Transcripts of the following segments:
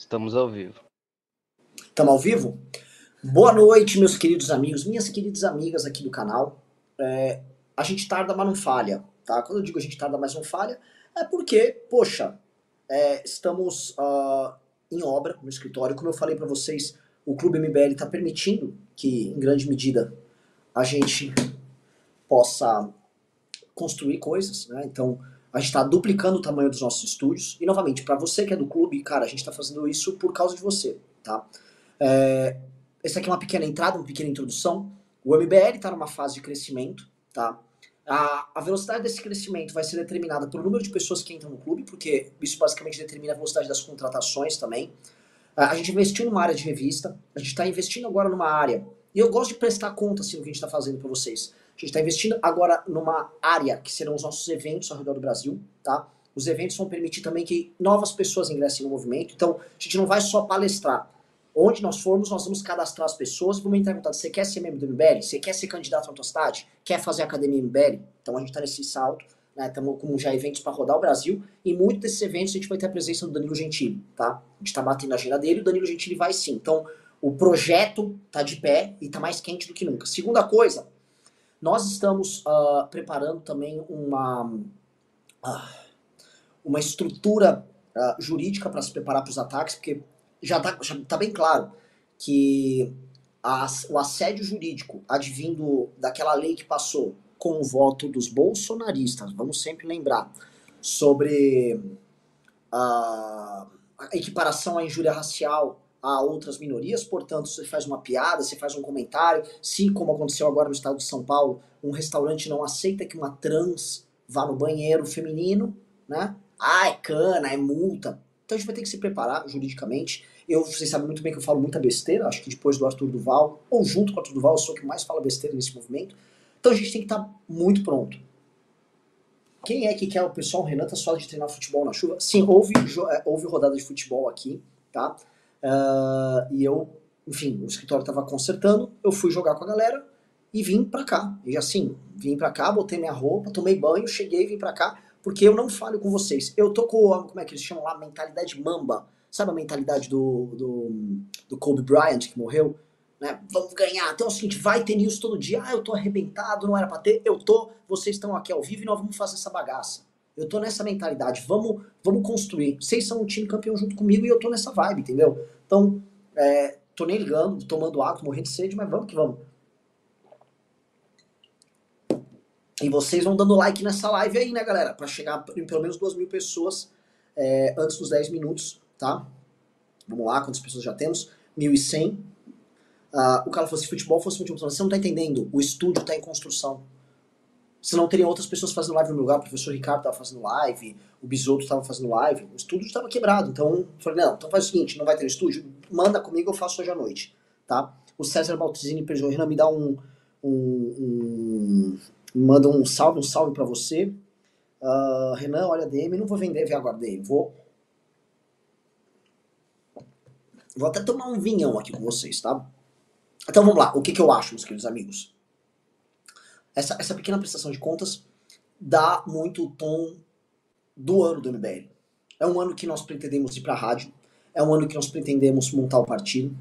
Estamos ao vivo. Estamos ao vivo? Boa noite, meus queridos amigos, minhas queridas amigas aqui do canal. É, a gente tarda, mas não falha, tá? Quando eu digo a gente tarda, mas não falha, é porque, poxa, é, estamos uh, em obra no escritório. Como eu falei para vocês, o Clube MBL está permitindo que, em grande medida, a gente possa construir coisas, né? Então, a gente está duplicando o tamanho dos nossos estúdios. E, novamente, para você que é do clube, cara, a gente está fazendo isso por causa de você, tá? É, essa aqui é uma pequena entrada, uma pequena introdução. O MBL está numa fase de crescimento, tá? A, a, velocidade desse crescimento vai ser determinada pelo número de pessoas que entram no clube, porque isso basicamente determina a velocidade das contratações também. A, gente investiu numa área de revista, a gente está investindo agora numa área, e eu gosto de prestar conta assim, do que a gente está fazendo para vocês. A gente está investindo agora numa área que serão os nossos eventos ao redor do Brasil, tá? Os eventos vão permitir também que novas pessoas ingressem no movimento. Então, a gente não vai só palestrar. Onde nós formos, nós vamos cadastrar as pessoas e vamos entrar em contato. Você quer ser membro do MBL? Você quer ser candidato na tua cidade? Quer fazer academia MBL? Então, a gente está nesse salto. Estamos né? com já eventos para rodar o Brasil. E muitos desses eventos a gente vai ter a presença do Danilo Gentili, tá? A gente está batendo a agenda dele o Danilo Gentili vai sim. Então, o projeto está de pé e está mais quente do que nunca. Segunda coisa, nós estamos uh, preparando também uma, uh, uma estrutura uh, jurídica para se preparar para os ataques, porque já está tá bem claro que a, o assédio jurídico advindo daquela lei que passou com o voto dos bolsonaristas, vamos sempre lembrar, sobre a equiparação à injúria racial a outras minorias, portanto, você faz uma piada, você faz um comentário, se, como aconteceu agora no estado de São Paulo, um restaurante não aceita que uma trans vá no banheiro feminino, né? Ah, é cana, é multa. Então a gente vai ter que se preparar juridicamente. Eu, vocês sabem muito bem que eu falo muita besteira, acho que depois do Arthur Duval, ou junto com o Arthur Duval, eu sou o que mais fala besteira nesse movimento. Então a gente tem que estar muito pronto. Quem é que quer o pessoal? O Renan tá só de treinar futebol na chuva? Sim, houve, é, houve rodada de futebol aqui, tá? Uh, e eu, enfim, o escritório estava consertando, eu fui jogar com a galera e vim pra cá. E assim, vim pra cá, botei minha roupa, tomei banho, cheguei, vim pra cá, porque eu não falo com vocês. Eu tô com, como é que eles chamam lá, mentalidade mamba. Sabe a mentalidade do, do, do Kobe Bryant, que morreu? Né? Vamos ganhar. Então é o seguinte, vai ter news todo dia. Ah, eu tô arrebentado, não era pra ter. Eu tô, vocês estão aqui ao vivo e nós vamos fazer essa bagaça. Eu tô nessa mentalidade. Vamos, vamos construir. Vocês são um time campeão junto comigo e eu tô nessa vibe, entendeu? Então, é, tô nem ligando, tomando água, morrendo de sede, mas vamos que vamos. E vocês vão dando like nessa live aí, né, galera? Pra chegar em pelo menos duas mil pessoas é, antes dos 10 minutos, tá? Vamos lá, quantas pessoas já temos? 1.100. Uh, ah, o cara falou, se futebol fosse futebol, você não tá entendendo. O estúdio tá em construção. Senão teriam outras pessoas fazendo live no meu lugar. O professor Ricardo estava fazendo live, o Bisoto estava fazendo live, o estúdio estava quebrado. Então, eu falei, não, então faz o seguinte, não vai ter estúdio? Manda comigo, eu faço hoje à noite, tá? O César Baltazini pediu, Renan, me dá um, um, um manda um salve, um salve para você. Uh, Renan, olha DM, não vou vender via agora DM, vou vou até tomar um vinhão aqui com vocês, tá? Então vamos lá, o que, que eu acho, meus queridos amigos? Essa, essa pequena prestação de contas dá muito o tom do ano do MBL. É um ano que nós pretendemos ir para a rádio, é um ano que nós pretendemos montar o partido,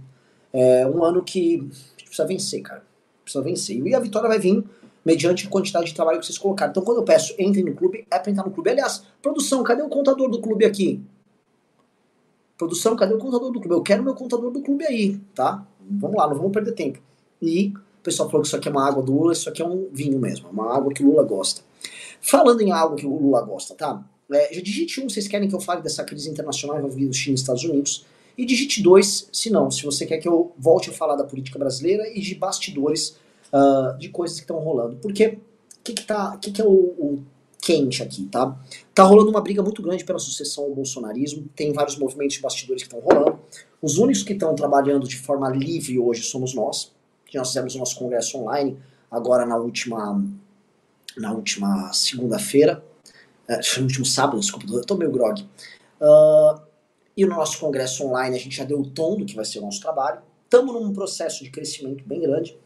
é um ano que precisa vencer, cara. Precisa vencer. E a vitória vai vir mediante a quantidade de trabalho que vocês colocaram. Então, quando eu peço entrem no clube, é para entrar no clube. Aliás, produção, cadê o contador do clube aqui? Produção, cadê o contador do clube? Eu quero meu contador do clube aí, tá? Vamos lá, não vamos perder tempo. E pessoal falou que isso aqui é uma água do Lula, isso aqui é um vinho mesmo, é uma água que o Lula gosta. Falando em água que o Lula gosta, tá? É, já digite um, vocês querem que eu fale dessa crise internacional envolvida China e Estados Unidos. E digite dois, se não, se você quer que eu volte a falar da política brasileira e de bastidores uh, de coisas que estão rolando. Porque o que, que, tá, que, que é o, o quente aqui, tá? Tá rolando uma briga muito grande pela sucessão ao bolsonarismo, tem vários movimentos de bastidores que estão rolando. Os únicos que estão trabalhando de forma livre hoje somos nós, que nós fizemos o nosso congresso online agora na última na última segunda-feira, é, no último sábado, desculpa, eu tô meio grog. Uh, e no nosso congresso online a gente já deu o tom do que vai ser o nosso trabalho. Estamos num processo de crescimento bem grande,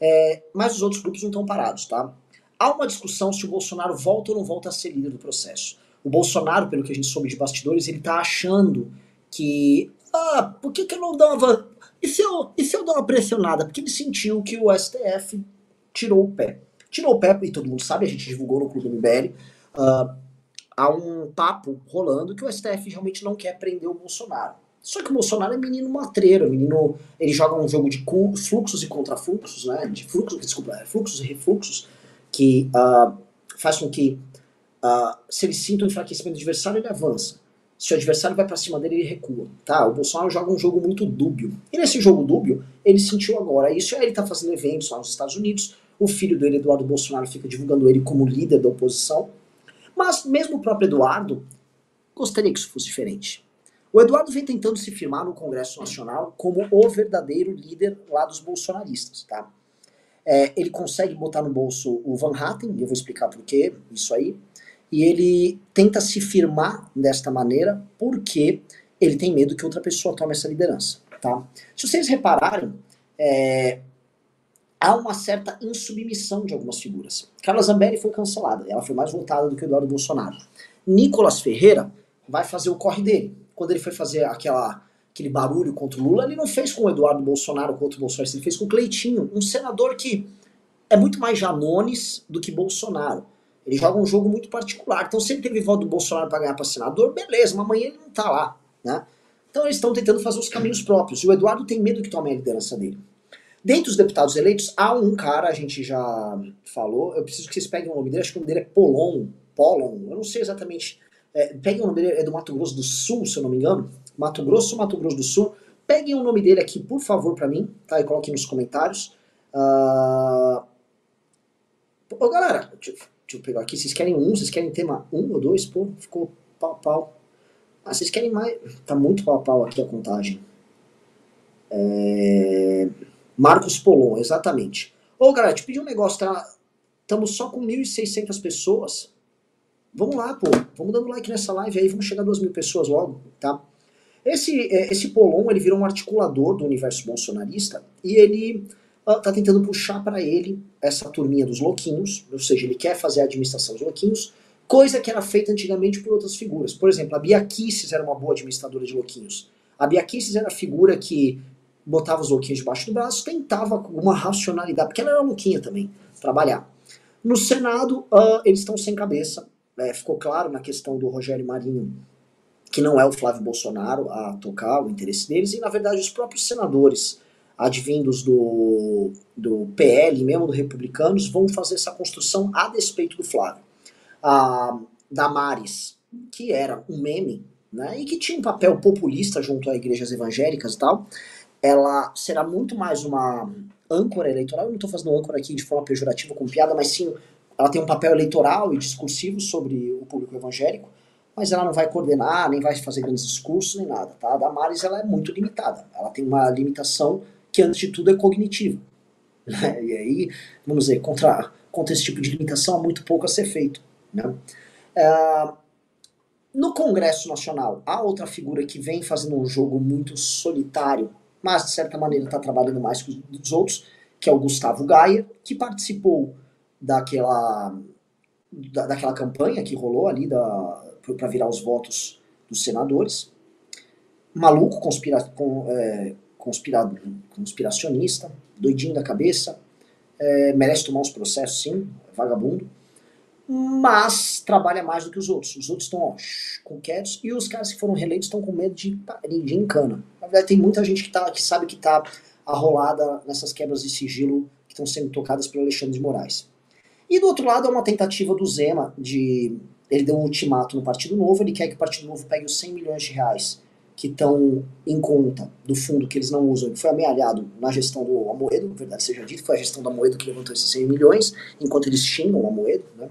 é, mas os outros grupos não estão parados, tá? Há uma discussão se o Bolsonaro volta ou não volta a ser líder do processo. O Bolsonaro, pelo que a gente soube de bastidores, ele está achando que ah, por que, que eu não dava. E se, eu, e se eu dar uma pressionada? Porque ele sentiu que o STF tirou o pé. Tirou o pé, e todo mundo sabe, a gente divulgou no Clube MBL. Uh, ah, há um papo rolando que o STF realmente não quer prender o Bolsonaro. Só que o Bolsonaro é menino matreiro, menino. Ele joga um jogo de fluxos e contrafluxos, né? De fluxos, desculpa, é, fluxos e refluxos, que uh, faz com que, uh, se ele sinta o enfraquecimento adversário, ele avança. Se o adversário vai para cima dele, ele recua. Tá? O Bolsonaro joga um jogo muito dúbio. E nesse jogo dúbio, ele sentiu agora isso. Aí ele tá fazendo eventos lá nos Estados Unidos. O filho dele, Eduardo Bolsonaro, fica divulgando ele como líder da oposição. Mas mesmo o próprio Eduardo gostaria que isso fosse diferente. O Eduardo vem tentando se firmar no Congresso Nacional como o verdadeiro líder lá dos bolsonaristas, tá? É, ele consegue botar no bolso o Van Hatten, eu vou explicar por que isso aí, e ele tenta se firmar desta maneira porque ele tem medo que outra pessoa tome essa liderança, tá? Se vocês repararem, é, há uma certa insubmissão de algumas figuras. Carla Zambelli foi cancelada, ela foi mais votada do que o Eduardo Bolsonaro. Nicolas Ferreira vai fazer o corre dele, quando ele foi fazer aquela, aquele barulho contra o Lula, ele não fez com o Eduardo Bolsonaro contra o Bolsonaro, ele fez com o Cleitinho, um senador que é muito mais Janones do que Bolsonaro. Ele joga um jogo muito particular. Então, sempre teve voto do Bolsonaro para ganhar para senador, beleza, mas amanhã ele não tá lá, né? Então, eles estão tentando fazer os caminhos próprios. E o Eduardo tem medo que tome a liderança dele. Dentre os deputados eleitos, há um cara, a gente já falou, eu preciso que vocês peguem o nome dele, acho que o nome dele é Polon, Polon, eu não sei exatamente é, peguem o nome dele, é do Mato Grosso do Sul, se eu não me engano. Mato Grosso, Mato Grosso do Sul. Peguem o nome dele aqui, por favor, para mim, tá? E coloquem nos comentários. Uh... Ô, galera, deixa, eu pegar aqui. Vocês querem um? Vocês querem tema um ou dois? Pô, ficou pau pau. Ah, vocês querem mais? Tá muito pau pau aqui a contagem. É... Marcos Polon, exatamente. Ô, galera, te pedi um negócio, tá? Estamos só com 1.600 pessoas. Vamos lá, pô. Vamos dando like nessa live aí, vamos chegar a duas mil pessoas logo, tá? Esse, é, esse Polon, ele virou um articulador do universo bolsonarista e ele uh, tá tentando puxar para ele essa turminha dos louquinhos, ou seja, ele quer fazer a administração dos louquinhos, coisa que era feita antigamente por outras figuras. Por exemplo, a Bia Kicis era uma boa administradora de louquinhos. A Bia Kicis era a figura que botava os louquinhos debaixo do braço, tentava com uma racionalidade, porque ela era louquinha também, trabalhar. No Senado, uh, eles estão sem cabeça, é, ficou claro na questão do Rogério Marinho que não é o Flávio Bolsonaro a tocar o interesse deles, e na verdade os próprios senadores advindos do, do PL, mesmo do Republicanos, vão fazer essa construção a despeito do Flávio. A Damares, que era um meme, né, e que tinha um papel populista junto a igrejas evangélicas e tal, ela será muito mais uma âncora eleitoral, eu não estou fazendo âncora aqui de forma pejorativa com piada, mas sim ela tem um papel eleitoral e discursivo sobre o público evangélico, mas ela não vai coordenar, nem vai fazer grandes discursos, nem nada, tá? A Damares, ela é muito limitada. Ela tem uma limitação que, antes de tudo, é cognitiva. Né? E aí, vamos dizer, contra, contra esse tipo de limitação há muito pouco a ser feito. Né? É, no Congresso Nacional, há outra figura que vem fazendo um jogo muito solitário, mas, de certa maneira, está trabalhando mais que os outros, que é o Gustavo Gaia, que participou daquela, da, daquela campanha que rolou ali para virar os votos dos senadores. Maluco, conspira, com, é, conspirado, conspiracionista, doidinho da cabeça, é, merece tomar uns processos sim, vagabundo, mas trabalha mais do que os outros. Os outros estão com quietos e os caras que foram reeleitos estão com medo de, de encana. Na verdade, tem muita gente que, tá, que sabe que está arrolada nessas quebras de sigilo que estão sendo tocadas pelo Alexandre de Moraes. E do outro lado é uma tentativa do Zema de. Ele deu um ultimato no Partido Novo, ele quer que o Partido Novo pegue os 100 milhões de reais que estão em conta do fundo que eles não usam, que foi amealhado na gestão do Amoedo, na verdade seja dito, foi a gestão do Amoedo que levantou esses 100 milhões, enquanto eles xingam o Amoedo, né?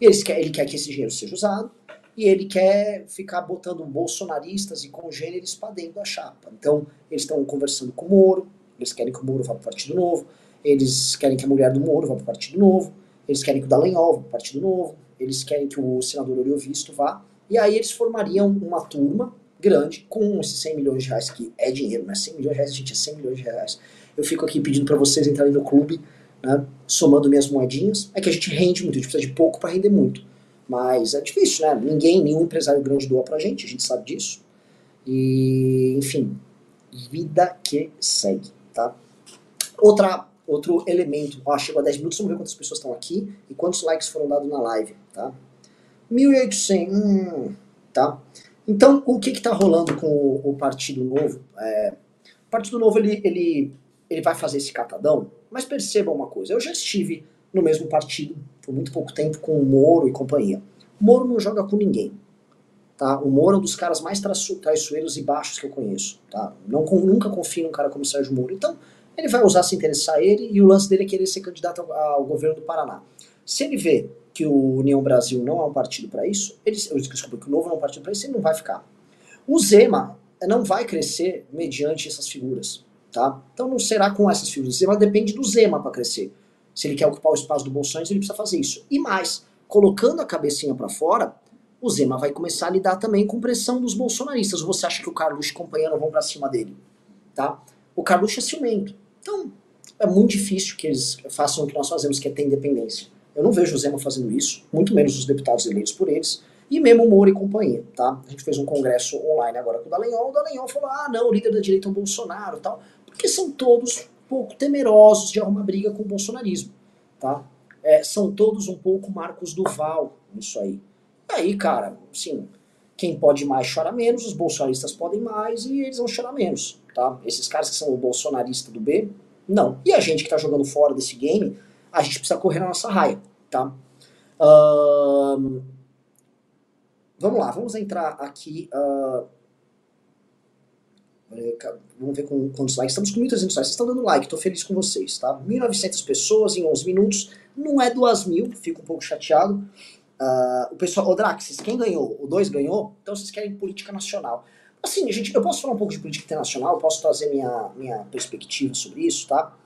E eles quer, ele quer que esse dinheiro seja usado, e ele quer ficar botando bolsonaristas e congêneres para dentro da chapa. Então, eles estão conversando com o Moro, eles querem que o Moro vá para o Partido Novo, eles querem que a mulher do Moro vá para o Partido Novo, eles querem que o Dallagnol vá para o Partido Novo, eles querem que o senador Oriovisto vá, e aí eles formariam uma turma grande com esses 100 milhões de reais, que é dinheiro, né? 100 milhões de reais, gente, é 100 milhões de reais. Eu fico aqui pedindo para vocês entrarem no clube, né, somando minhas moedinhas. É que a gente rende muito, a gente precisa de pouco para render muito. Mas é difícil, né? Ninguém, nenhum empresário grande doa pra gente, a gente sabe disso. E, enfim, vida que segue, tá? Outra, outro elemento, ó, chegou a 10 minutos, vamos ver quantas pessoas estão aqui e quantos likes foram dados na live, tá? 1.800, hum, tá? Então, o que está rolando com o, o Partido Novo? É, o Partido Novo, ele, ele, ele vai fazer esse catadão, mas perceba uma coisa, eu já estive no mesmo partido por muito pouco tempo com o Moro e companhia. O Moro não joga com ninguém. Tá? O Moro é um dos caras mais traiçoeiros e baixos que eu conheço. Tá? Não, nunca confio num cara como o Sérgio Moro. Então, ele vai usar se interessar ele e o lance dele é querer ser candidato ao, ao governo do Paraná. Se ele vê que o União Brasil não é um partido para isso, ele, desculpa, que o Novo não é um partido para isso, ele não vai ficar. O Zema não vai crescer mediante essas figuras. Tá? Então não será com essas figuras. O Zema depende do Zema para crescer. Se ele quer ocupar o espaço do Bolsonaro, ele precisa fazer isso. E mais, colocando a cabecinha para fora, o Zema vai começar a lidar também com pressão dos bolsonaristas. Você acha que o Carluxo e companhia não vão para cima dele? Tá? O Carluxo é ciumento. Então, é muito difícil que eles façam o que nós fazemos, que é ter independência. Eu não vejo o Zema fazendo isso, muito menos os deputados eleitos por eles, e mesmo o Moro e companhia, tá? A gente fez um congresso online agora com o Dallagnol, o Dallagnol falou, ah, não, o líder da direita é o Bolsonaro tal, porque são todos um pouco temerosos de arrumar briga com o bolsonarismo, tá? É, são todos um pouco Marcos Duval nisso aí. E aí, cara, assim, quem pode mais chora menos, os bolsonaristas podem mais e eles vão chorar menos, tá? Esses caras que são o bolsonarista do B, não. E a gente que tá jogando fora desse game, a gente precisa correr na nossa raia, tá? Uh, vamos lá, vamos entrar aqui. Uh, vamos ver com quantos likes. Estamos com 1.300 likes. Vocês estão dando like, tô feliz com vocês, tá? 1.900 pessoas em 11 minutos. Não é 2.000, fico um pouco chateado. Uh, o pessoal, o Draxis, quem ganhou? O 2 ganhou? Então vocês querem política nacional. Assim, gente, eu posso falar um pouco de política internacional, posso trazer minha, minha perspectiva sobre isso, tá?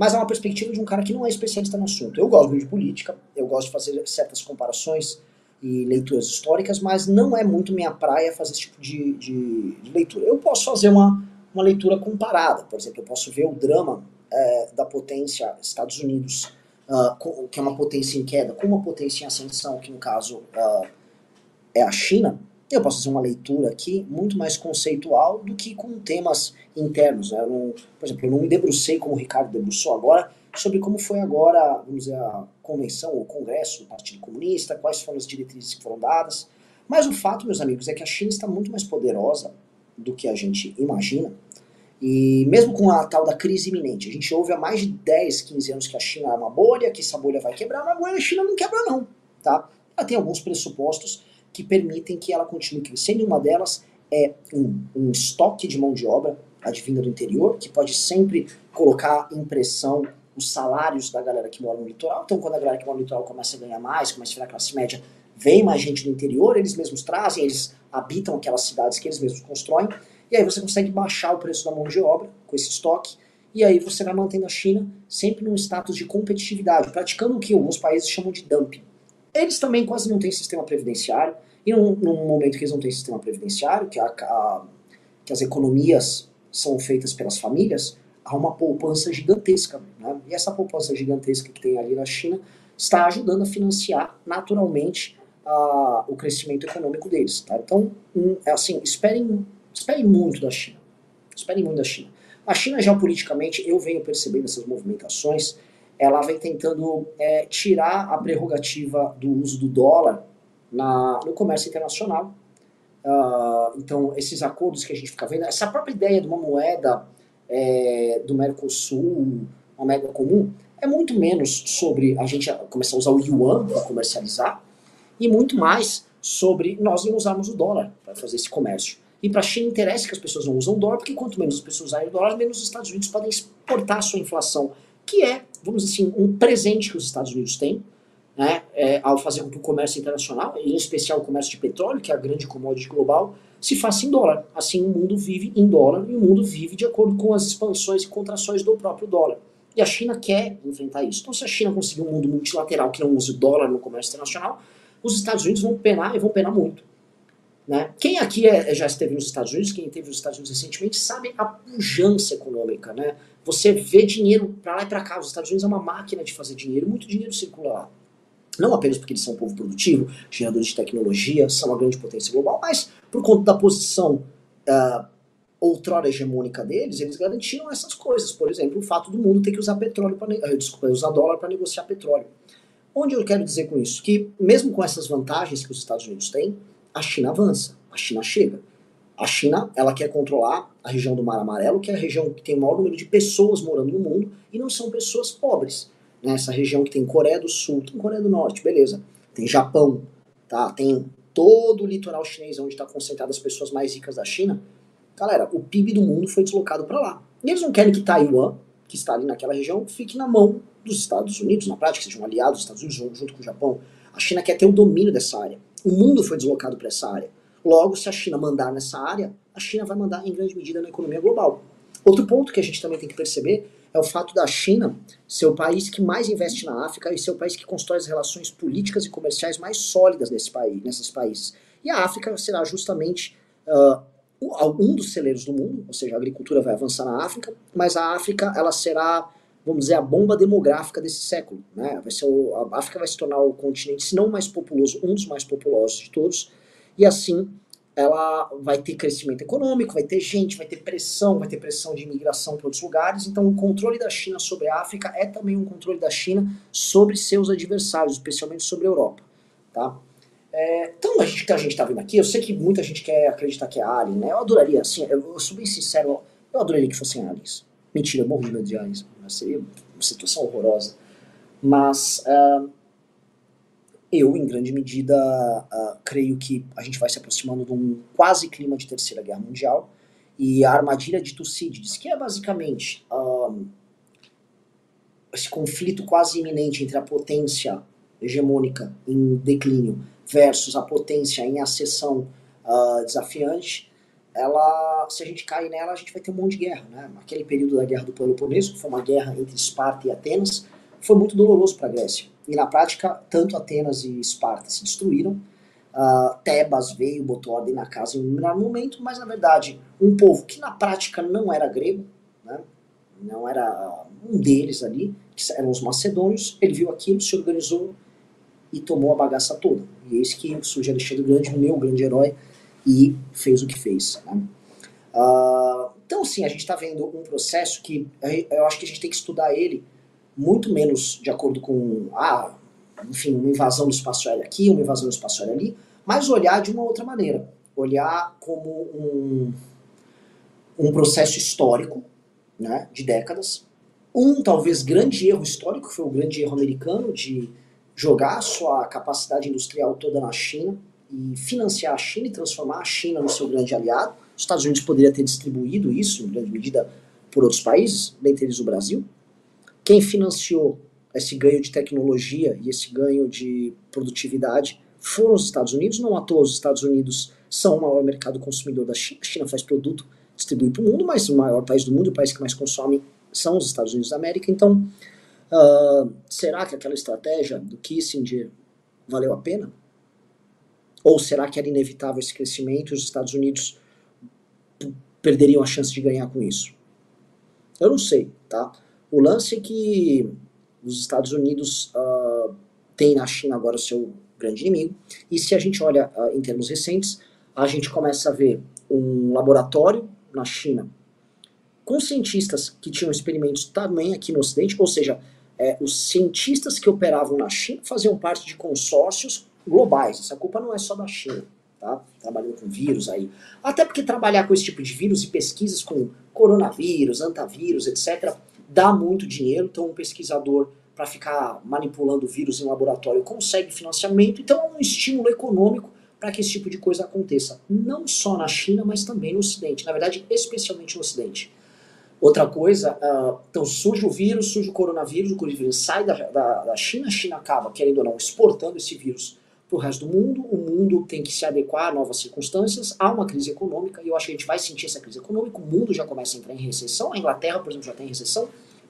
Mas é uma perspectiva de um cara que não é especialista no assunto. Eu gosto de política, eu gosto de fazer certas comparações e leituras históricas, mas não é muito minha praia fazer esse tipo de, de, de leitura. Eu posso fazer uma, uma leitura comparada, por exemplo, eu posso ver o drama é, da potência Estados Unidos uh, que é uma potência em queda, com uma potência em ascensão, que no caso uh, é a China, eu posso fazer uma leitura aqui muito mais conceitual do que com temas internos. Né? Não, por exemplo, eu não me debrucei como o Ricardo debruçou agora sobre como foi agora, vamos dizer, a convenção ou congresso do Partido Comunista, quais foram as diretrizes que foram dadas. Mas o fato, meus amigos, é que a China está muito mais poderosa do que a gente imagina. E mesmo com a tal da crise iminente, a gente ouve há mais de 10, 15 anos que a China é uma bolha, que essa bolha vai quebrar, mas a China não quebra não, tá? Ela tem alguns pressupostos que permitem que ela continue crescendo, uma delas é um, um estoque de mão de obra advinda do interior, que pode sempre colocar em pressão os salários da galera que mora no litoral. Então, quando a galera que mora no litoral começa a ganhar mais, começa a virar classe média, vem mais gente do interior, eles mesmos trazem, eles habitam aquelas cidades que eles mesmos constroem, e aí você consegue baixar o preço da mão de obra com esse estoque, e aí você vai mantendo a China sempre num status de competitividade, praticando o que alguns países chamam de dumping. Eles também quase não têm sistema previdenciário, e num, num momento que eles não têm sistema previdenciário, que, a, a, que as economias são feitas pelas famílias, há uma poupança gigantesca. Né? E essa poupança gigantesca que tem ali na China está ajudando a financiar naturalmente a, o crescimento econômico deles. Tá? Então, um, é assim, esperem Esperem muito da China. Esperem muito da China. A China, geopoliticamente, eu venho percebendo essas movimentações, ela vem tentando é, tirar a prerrogativa do uso do dólar na, no comércio internacional. Uh, então, esses acordos que a gente fica vendo, essa própria ideia de uma moeda é, do Mercosul, uma moeda comum, é muito menos sobre a gente começar a usar o yuan para comercializar e muito mais sobre nós não usarmos o dólar para fazer esse comércio. E para a China interessa que as pessoas não usam dólar, porque quanto menos as pessoas usarem o dólar, menos os Estados Unidos podem exportar sua inflação, que é, vamos dizer assim, um presente que os Estados Unidos têm, né, é, ao fazer com que o comércio internacional, em especial o comércio de petróleo, que é a grande commodity global, se faça em dólar. Assim o mundo vive em dólar e o mundo vive de acordo com as expansões e contrações do próprio dólar. E a China quer enfrentar isso. Então, se a China conseguir um mundo multilateral que não use o dólar no comércio internacional, os Estados Unidos vão penar e vão penar muito. Né? Quem aqui é, já esteve nos Estados Unidos, quem esteve nos Estados Unidos recentemente, sabe a pujança econômica. Né? Você vê dinheiro para lá e para cá. Os Estados Unidos é uma máquina de fazer dinheiro, muito dinheiro circula lá. Não apenas porque eles são um povo produtivo, geradores de tecnologia, são uma grande potência global, mas por conta da posição uh, outrora hegemônica deles, eles garantiram essas coisas. Por exemplo, o fato do mundo ter que usar petróleo para eh, usar dólar para negociar petróleo. Onde eu quero dizer com isso? Que mesmo com essas vantagens que os Estados Unidos têm, a China avança, a China chega. A China, ela quer controlar a região do Mar Amarelo, que é a região que tem o maior número de pessoas morando no mundo, e não são pessoas pobres. Nessa região que tem Coreia do Sul, tem Coreia do Norte, beleza. Tem Japão, tá? Tem todo o litoral chinês, onde está concentrado as pessoas mais ricas da China. Galera, o PIB do mundo foi deslocado para lá. E eles não querem que Taiwan, que está ali naquela região, fique na mão dos Estados Unidos, na prática, sejam aliados dos Estados Unidos junto com o Japão. A China quer ter o domínio dessa área. O mundo foi deslocado para essa área. Logo, se a China mandar nessa área, a China vai mandar em grande medida na economia global. Outro ponto que a gente também tem que perceber é o fato da China ser o país que mais investe na África e ser o país que constrói as relações políticas e comerciais mais sólidas nesse país, nesses países. E a África será justamente uh, um dos celeiros do mundo, ou seja, a agricultura vai avançar na África, mas a África ela será, vamos dizer, a bomba demográfica desse século. Né? Vai ser o, a África vai se tornar o continente, se não mais populoso, um dos mais populosos de todos, e assim ela vai ter crescimento econômico, vai ter gente, vai ter pressão, vai ter pressão de imigração para outros lugares. Então, o controle da China sobre a África é também um controle da China sobre seus adversários, especialmente sobre a Europa. Tá? É, então, a gente que a gente está vendo aqui, eu sei que muita gente quer acreditar que é alien, né? Eu adoraria, assim, eu, eu sou bem sincero, eu adoraria que fossem aliens. Mentira, eu morro de medo de aliens. Seria uma situação horrorosa. Mas. Uh, eu, em grande medida, uh, creio que a gente vai se aproximando de um quase clima de Terceira Guerra Mundial. E a armadilha de Tucídides, que é basicamente esse conflito quase iminente entre a potência hegemônica em declínio versus a potência em acessão uh, desafiante, ela, se a gente cair nela, a gente vai ter um monte de guerra. Né? Aquele período da Guerra do Peloponeso, que foi uma guerra entre Esparta e Atenas, foi muito doloroso para a Grécia. E na prática, tanto Atenas e Esparta se destruíram. Uh, Tebas veio, botou ordem na casa em um determinado momento, mas na verdade, um povo que na prática não era grego, né, não era um deles ali, que eram os macedônios, ele viu aquilo, se organizou e tomou a bagaça toda. E eis que surge Alexandre Grande, meu grande herói, e fez o que fez. Né? Uh, então, sim, a gente está vendo um processo que eu acho que a gente tem que estudar ele muito menos de acordo com, ah, enfim, uma invasão do espaço aéreo aqui, uma invasão do espaço aéreo ali, mas olhar de uma outra maneira. Olhar como um, um processo histórico, né, de décadas. Um, talvez, grande erro histórico, foi o grande erro americano de jogar sua capacidade industrial toda na China e financiar a China e transformar a China no seu grande aliado. Os Estados Unidos poderiam ter distribuído isso, em grande medida, por outros países, dentre eles o Brasil. Quem financiou esse ganho de tecnologia e esse ganho de produtividade foram os Estados Unidos. Não à toa os Estados Unidos são o maior mercado consumidor da China. A China faz produto, distribui para o mundo, mas o maior país do mundo, o país que mais consome, são os Estados Unidos da América. Então, uh, será que aquela estratégia do Kissinger valeu a pena? Ou será que era inevitável esse crescimento e os Estados Unidos perderiam a chance de ganhar com isso? Eu não sei, tá? O lance é que os Estados Unidos uh, têm na China agora o seu grande inimigo, e se a gente olha uh, em termos recentes, a gente começa a ver um laboratório na China com cientistas que tinham experimentos também aqui no Ocidente, ou seja, é, os cientistas que operavam na China faziam parte de consórcios globais. Essa culpa não é só da China, tá? Trabalhando com vírus aí. Até porque trabalhar com esse tipo de vírus e pesquisas com coronavírus, antavírus, etc., dá muito dinheiro, então um pesquisador para ficar manipulando vírus em laboratório consegue financiamento, então é um estímulo econômico para que esse tipo de coisa aconteça, não só na China, mas também no Ocidente, na verdade, especialmente no Ocidente. Outra coisa, uh, então surge o vírus, surge o coronavírus, o coronavírus sai da, da, da China, a China acaba, querendo ou não, exportando esse vírus para o resto do mundo, o mundo tem que se adequar a novas circunstâncias, há uma crise econômica, e eu acho que a gente vai sentir essa crise econômica, o mundo já começa a entrar em recessão, a Inglaterra, por exemplo, já tem recessão,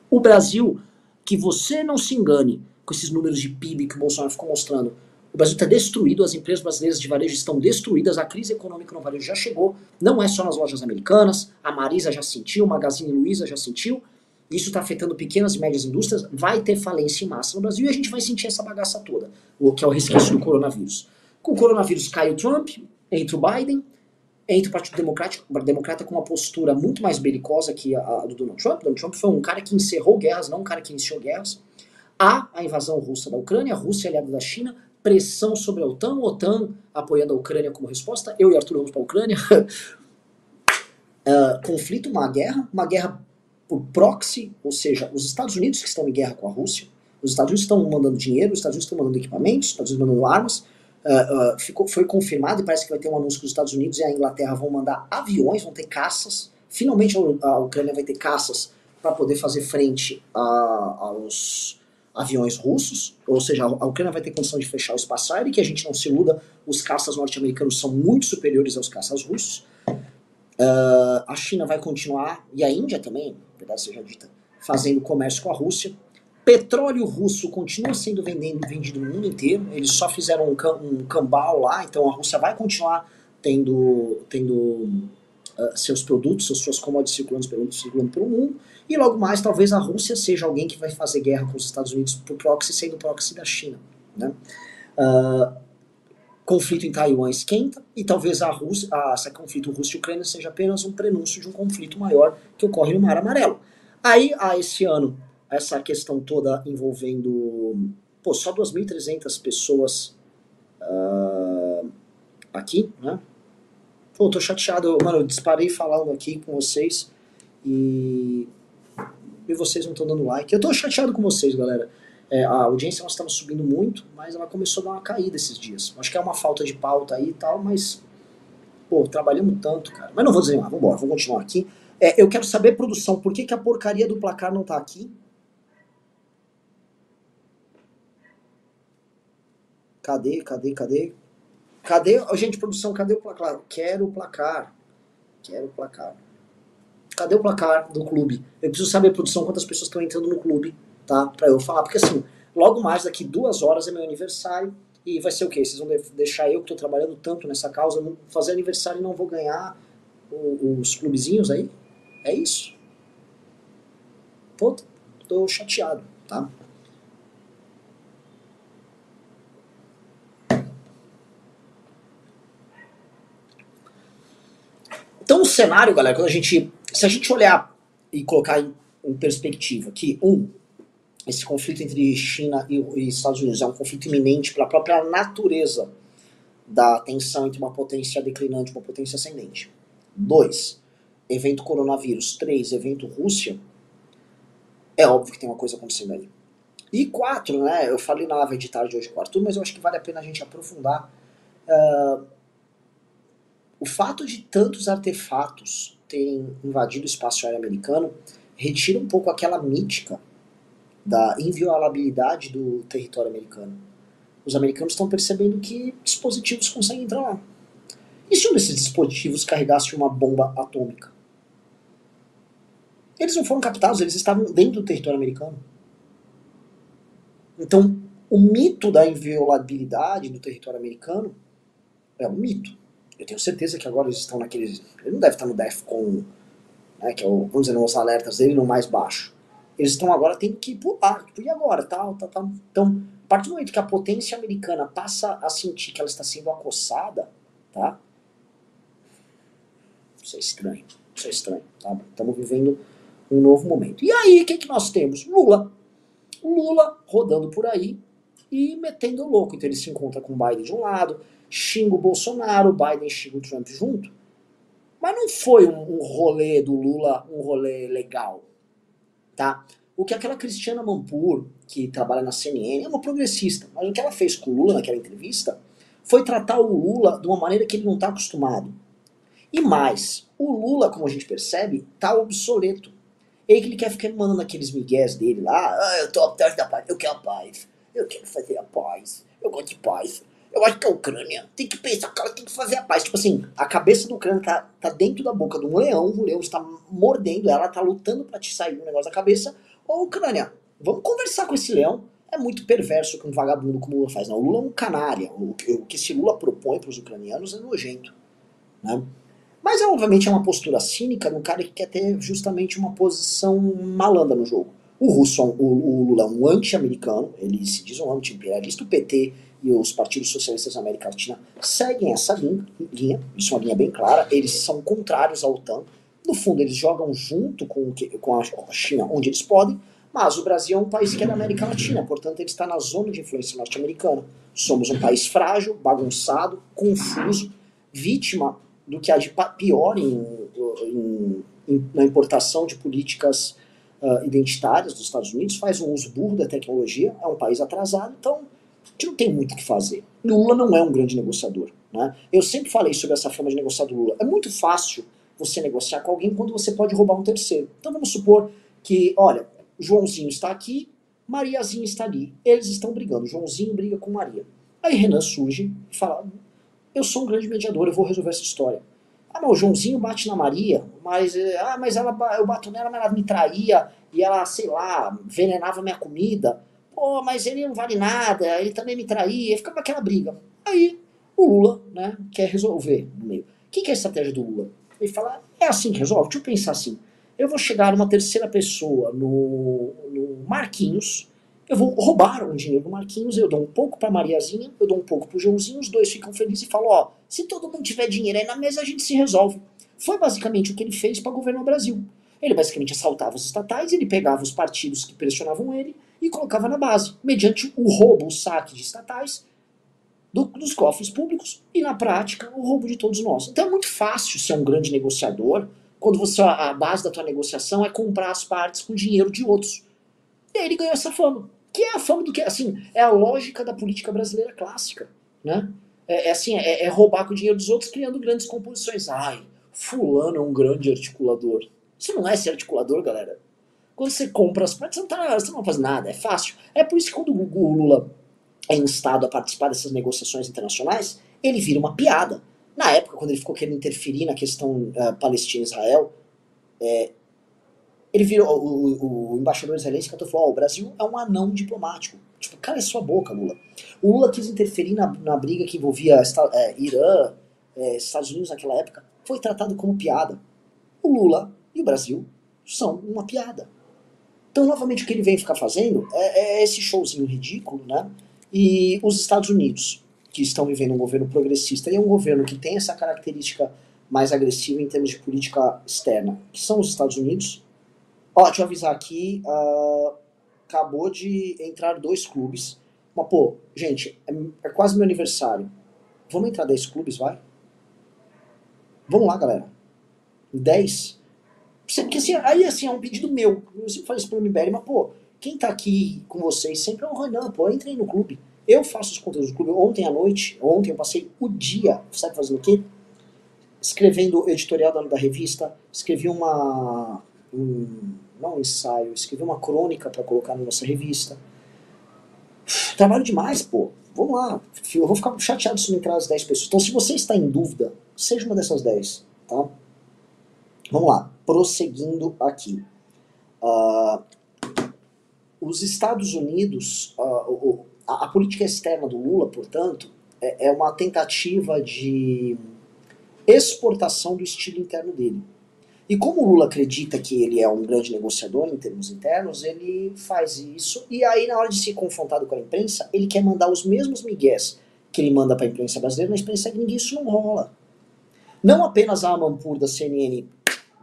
o Brasil, que você não se engane com esses números de PIB que o Bolsonaro ficou mostrando, o Brasil está destruído, as empresas brasileiras de varejo estão destruídas, a crise econômica no varejo já chegou, não é só nas lojas americanas, a Marisa já sentiu, o Magazine Luiza já sentiu, isso está afetando pequenas e médias indústrias, vai ter falência em massa no Brasil e a gente vai sentir essa bagaça toda, o que é o resquício do coronavírus. Com o coronavírus cai o Trump, entra o Biden, entre o Partido Democrático, Democrata com uma postura muito mais belicosa que a, a do Donald Trump. Donald Trump foi um cara que encerrou guerras, não um cara que iniciou guerras. Há a invasão russa da Ucrânia, a Rússia é aliada da China, pressão sobre a OTAN, a OTAN apoiando a Ucrânia como resposta, eu e Arthur vamos para a Ucrânia. uh, conflito, uma guerra, uma guerra por proxy, ou seja, os Estados Unidos que estão em guerra com a Rússia, os Estados Unidos estão mandando dinheiro, os Estados Unidos estão mandando equipamentos, os Estados Unidos mandando armas, Uh, uh, ficou, foi confirmado e parece que vai ter um anúncio que os Estados Unidos e a Inglaterra vão mandar aviões, vão ter caças. Finalmente a, Ucrânia vai ter caças para poder fazer frente a, aos aviões russos, ou seja, a Ucrânia vai ter condição de fechar o espaço aéreo, que a gente não se iluda, os caças norte-americanos são muito superiores aos caças russos. Uh, a China vai continuar, e a Índia também, verdade seja dita, fazendo comércio com a Rússia. Petróleo russo continua sendo vendido, vendido no mundo inteiro. Eles só fizeram um, um cambal lá, então a Rússia vai continuar tendo, tendo uh, seus produtos, suas commodities circulando pelo, circulando pelo mundo. E logo mais, talvez a Rússia seja alguém que vai fazer guerra com os Estados Unidos por proxy, sendo proxy da China. Né? Uh, conflito em Taiwan esquenta e talvez a Rússia, a, esse conflito Rússia e Ucrânia seja apenas um prenúncio de um conflito maior que ocorre no Mar Amarelo. Aí, a esse ano, essa questão toda envolvendo pô, só 2.300 pessoas uh, aqui, né? Pô, tô chateado, mano, eu disparei falando aqui com vocês e, e vocês não estão dando like. Eu tô chateado com vocês, galera. É, a audiência estava subindo muito, mas ela começou a dar uma caída esses dias. Acho que é uma falta de pauta aí e tal, mas pô, trabalhamos tanto, cara. Mas não vou dizer mais, vambora, vamos continuar aqui. É, eu quero saber, produção, por que, que a porcaria do placar não tá aqui? Cadê, cadê, cadê? Cadê, gente, produção, cadê o placar? Quero o placar. Quero o placar. Cadê o placar do clube? Eu preciso saber, produção, quantas pessoas estão entrando no clube, tá? Pra eu falar. Porque assim, logo mais, daqui duas horas é meu aniversário. E vai ser o quê? Vocês vão deixar eu, que estou trabalhando tanto nessa causa, fazer aniversário e não vou ganhar os clubezinhos aí? É isso? Pô, tô chateado, tá? Então o cenário, galera, quando a gente. Se a gente olhar e colocar em, em perspectiva que, um, esse conflito entre China e, e, Estados Unidos é um conflito iminente pela própria natureza da tensão entre uma potência declinante e uma potência ascendente. Dois, evento coronavírus. Três, evento Rússia. É óbvio que tem uma coisa acontecendo aí. E quatro, né? Eu falei na live de tarde hoje com o Arthur, mas eu acho que vale a pena a gente aprofundar. Uh, o fato de tantos artefatos terem invadido o espaço aéreo americano retira um pouco aquela mítica da inviolabilidade do território americano. Os americanos estão percebendo que dispositivos conseguem entrar lá. E se um desses dispositivos carregasse uma bomba atômica? Eles não foram captados, eles estavam dentro do território americano. Então, o mito da inviolabilidade do território americano é um mito. Eu tenho certeza que agora eles estão naqueles. Ele não deve estar no DEFCON, né, que é o, vamos dizer, os alertas dele no mais baixo. Eles estão agora tendo que pular, tipo, e agora? Tal, tal, tal. Então, a partir do momento que a potência americana passa a sentir que ela está sendo acossada, tá? Isso é estranho. Isso é estranho, tá? Estamos vivendo um novo momento. E aí, o que, que nós temos? Lula. Lula rodando por aí e metendo louco. Então ele se encontra com o Biden de um lado, xinga o Bolsonaro, o Biden xinga o Trump junto. Mas não foi um, um rolê do Lula, um rolê legal, tá? O que aquela Cristiana Mampur, que trabalha na CNN, é uma progressista, mas o que ela fez com o Lula naquela entrevista foi tratar o Lula de uma maneira que ele não está acostumado. E mais, o Lula, como a gente percebe, tá obsoleto. Ele, ele quer ficar mandando aqueles migués dele lá, ah, eu tô atrás da paz, eu quero a paz, eu quero fazer a paz, eu gosto de paz. Eu acho que a Ucrânia tem que pensar que ela tem que fazer a paz. Tipo assim, a cabeça do Ucrânia tá, tá dentro da boca de um leão, o leão está mordendo ela, tá lutando para te sair um negócio da cabeça. Ô Ucrânia, vamos conversar com esse leão. É muito perverso que um vagabundo como o Lula faz. Não, o Lula é um canária. O, o que esse Lula propõe para os ucranianos é nojento. Né? Mas, obviamente, é uma postura cínica de um cara que quer ter justamente uma posição malandra no jogo. O, Russo, o, o Lula é um anti-americano, ele se diz um anti-imperialista, o PT e os partidos socialistas da América Latina seguem essa linha, linha, isso é uma linha bem clara, eles são contrários à OTAN, no fundo eles jogam junto com, com a China onde eles podem, mas o Brasil é um país que é da América Latina, portanto ele está na zona de influência norte-americana. Somos um país frágil, bagunçado, confuso, vítima do que há de pior em, em, em, na importação de políticas uh, identitárias dos Estados Unidos, faz um uso burro da tecnologia, é um país atrasado, então a gente não tem muito o que fazer. Lula não é um grande negociador. Né? Eu sempre falei sobre essa forma de negociar do Lula. É muito fácil você negociar com alguém quando você pode roubar um terceiro. Então vamos supor que, olha, Joãozinho está aqui, Mariazinha está ali. Eles estão brigando. Joãozinho briga com Maria. Aí Renan surge e fala: Eu sou um grande mediador, eu vou resolver essa história. Ah, mas o Joãozinho bate na Maria, mas, eh, ah, mas ela, eu bato nela, mas ela me traía e ela, sei lá, envenenava minha comida. Pô, mas ele não vale nada, ele também me traía, ficava aquela briga. Aí o Lula, né, quer resolver no meio. O que, que é a estratégia do Lula? Ele fala: É assim que resolve? Deixa eu pensar assim eu vou chegar uma terceira pessoa no, no Marquinhos, eu vou roubar um dinheiro do Marquinhos, eu dou um pouco para Mariazinha, eu dou um pouco pro Joãozinho, os dois ficam felizes e falam, ó, se todo mundo tiver dinheiro aí na mesa, a gente se resolve. Foi basicamente o que ele fez para governar o Brasil. Ele basicamente assaltava os estatais, ele pegava os partidos que pressionavam ele e colocava na base, mediante o roubo, o saque de estatais, do, dos cofres públicos e, na prática, o roubo de todos nós. Então é muito fácil ser um grande negociador, quando você a base da tua negociação é comprar as partes com dinheiro de outros. E aí ele ganhou essa fama. Que é a fama do que, assim, é a lógica da política brasileira clássica, né? É, é assim, é, é, roubar com o dinheiro dos outros criando grandes composições. Ai, fulano é um grande articulador. Você não é esse articulador, galera. Quando você compra as partes, você não, tá, você não faz nada, é fácil. É por isso que quando o Lula é instado a participar dessas negociações internacionais, ele vira uma piada. Na época, quando ele ficou querendo interferir na questão uh, Palestina-Israel, é, ele virou, o, o, o embaixador israelense cantou falou, oh, o Brasil é um anão diplomático. Tipo, cala sua boca, Lula. O Lula quis interferir na, na briga que envolvia é, Irã, é, Estados Unidos naquela época, foi tratado como piada. O Lula e o Brasil são uma piada. Então, novamente, o que ele vem ficar fazendo é, é esse showzinho ridículo, né? E os Estados Unidos, que estão vivendo um governo progressista e é um governo que tem essa característica mais agressiva em termos de política externa, que são os Estados Unidos. Ó, deixa eu avisar aqui, uh, acabou de entrar dois clubes. Mas, pô, gente, é, é, quase meu aniversário. Vamos entrar 10 clubes, vai? Vamos lá, galera. 10? Porque assim, aí assim, é um pedido meu. Eu sempre falei isso pro MBL, mas, pô, quem tá aqui com vocês sempre é o Renan, pô, entrem no clube. Eu faço os conteúdos do clube. Ontem à noite, ontem eu passei o dia, sabe fazendo o quê? Escrevendo o editorial da, da revista, escrevi uma. Um, não um ensaio, escrevi uma crônica para colocar na nossa revista. Trabalho demais, pô. Vamos lá. Eu vou ficar chateado se não entrar as 10 pessoas. Então, se você está em dúvida, seja uma dessas 10, tá? Vamos lá. Prosseguindo aqui. Uh, os Estados Unidos, uh, a, a, política externa do Lula, portanto, é, é uma tentativa de exportação do estilo interno dele. E como o Lula acredita que ele é um grande negociador em termos internos, ele faz isso. E aí, na hora de ser confrontado com a imprensa, ele quer mandar os mesmos migués que ele manda para a imprensa brasileira, mas pensa que isso não rola. Não apenas a Amampur da CNN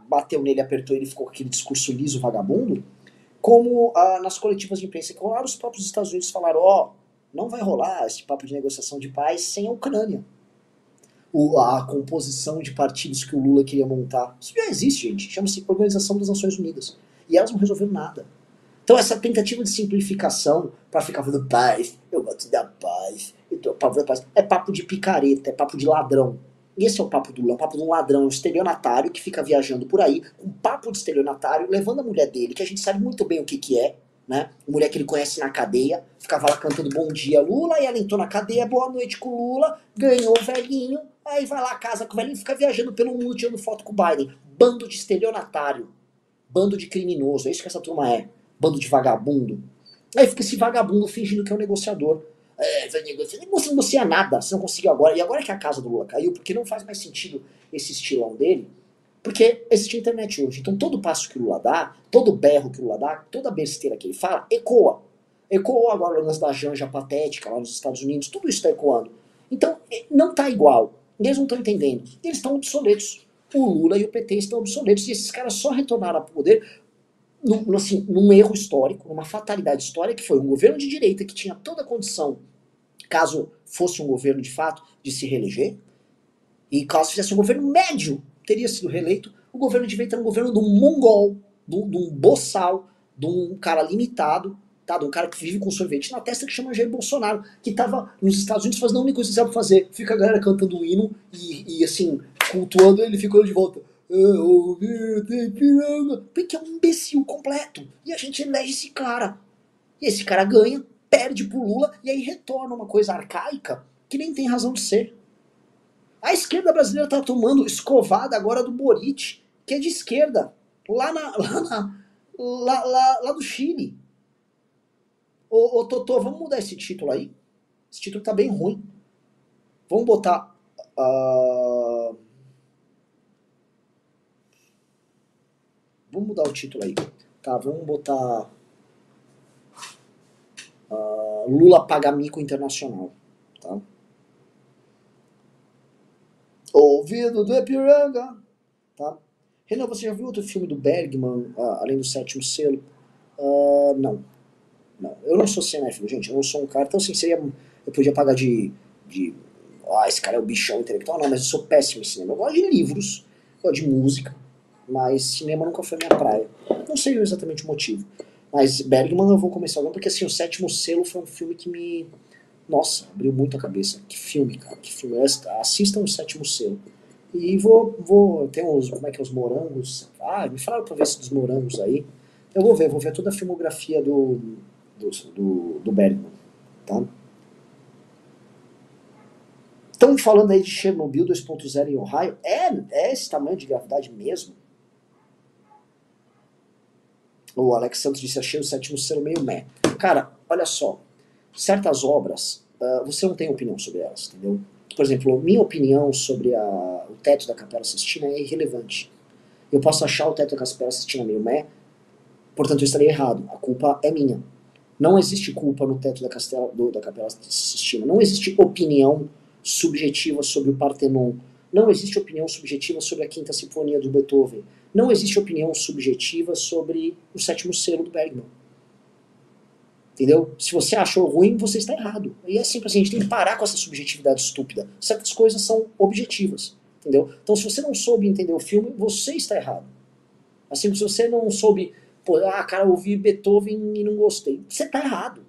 bateu nele, apertou ele ficou com aquele discurso liso vagabundo, como ah, nas coletivas de imprensa que rolaram, os próprios Estados Unidos falaram: ó, oh, não vai rolar esse papo de negociação de paz sem a Ucrânia. O, a composição de partidos que o Lula queria montar. Isso já existe, gente. Chama-se Organização das Nações Unidas. E elas não resolveram nada. Então, essa tentativa de simplificação para ficar falando paz, eu gosto da paz, eu tô a da paz, é papo de picareta, é papo de ladrão. Esse é o papo do Lula, é o papo de um ladrão, um estelionatário que fica viajando por aí, um papo de estelionatário, levando a mulher dele, que a gente sabe muito bem o que, que é, né? Mulher que ele conhece na cadeia, ficava lá cantando bom dia Lula, e ela entrou na cadeia, boa noite com Lula, ganhou o velhinho, aí vai lá, casa com o velhinho, fica viajando pelo mundo tirando foto com o Biden. Bando de estelionatário, bando de criminoso, é isso que essa turma é, bando de vagabundo. Aí fica esse vagabundo fingindo que é um negociador. É. Você não negocia nada, você não conseguiu agora. E agora que a casa do Lula caiu, porque não faz mais sentido esse estilão dele. Porque existe internet hoje. Então todo passo que o Lula dá, todo berro que o Lula dá, toda besteira que ele fala, ecoa. Ecoou agora o lance da Janja patética lá nos Estados Unidos, tudo isso está ecoando. Então, não está igual. Eles não estão entendendo. Eles estão obsoletos. O Lula e o PT estão obsoletos. E esses caras só retornaram ao poder num, assim, num erro histórico, numa fatalidade histórica, que foi um governo de direita que tinha toda a condição, caso fosse um governo de fato, de se reeleger. E caso fizesse um governo médio, teria sido reeleito. O governo de direita era um governo do mongol, de um boçal, de um cara limitado, tá? Um cara que vive com sorvete na testa que chama Jair Bolsonaro, que tava nos Estados Unidos fazendo a única coisa que sabe fazer. Fica a galera cantando o hino e, e assim, cultuando ele, ficando de volta. Porque é um imbecil completo. E a gente elege esse cara. E esse cara ganha, perde pro Lula e aí retorna uma coisa arcaica que nem tem razão de ser. A esquerda brasileira tá tomando escovada agora do Boric, que é de esquerda, lá, na, lá, na, lá, lá, lá do Chile. Ô, ô Totô, vamos mudar esse título aí? Esse título tá bem ruim. Vamos botar. Uh... Vamos mudar o título aí. Tá, vamos botar. Uh, Lula paga mico internacional. Tá? Ouvido do Epiranga. Tá? Renan, você já viu outro filme do Bergman, uh, além do sétimo selo? Uh, não. Não, eu não sou cinéfilo, gente. Eu não sou um cara. Então, assim, seria. Eu podia pagar de. de ah, esse cara é o bichão intelectual. Não, mas eu sou péssimo em cinema. Eu gosto de livros, gosto de música, mas cinema nunca foi minha praia. Não sei exatamente o motivo. Mas Bergman eu vou começar agora, porque assim, o Sétimo Selo foi um filme que me. Nossa, abriu muito a cabeça. Que filme, cara, que filme. Assistam o Sétimo Selo. E vou. vou tem uns. Como é que é? Os morangos. Ah, me falaram pra ver se dos morangos aí. Eu vou ver, vou ver toda a filmografia do, do, do, do Bergman. Tá? Estão falando aí de Chernobyl 2.0 em Ohio. É, é esse tamanho de gravidade mesmo? O Alex Santos disse, achei o sétimo selo meio meh. Cara, olha só. Certas obras, uh, você não tem opinião sobre elas, entendeu? Por exemplo, minha opinião sobre a, o teto da Capela Sistina é irrelevante. Eu posso achar o teto da Capela Sistina meio meh, portanto eu estaria errado. A culpa é minha. Não existe culpa no teto da, castela, do, da Capela Sistina. Não existe opinião subjetiva sobre o Partenon. Não existe opinião subjetiva sobre a Quinta Sinfonia do Beethoven. Não existe opinião subjetiva sobre o sétimo selo do Bergman. Entendeu? Se você achou ruim, você está errado. E é simples assim, a gente tem que parar com essa subjetividade estúpida. Certas coisas são objetivas. Entendeu? Então, se você não soube entender o filme, você está errado. Assim, se você não soube Pô, ah, cara, ouvi Beethoven e não gostei. Você tá errado.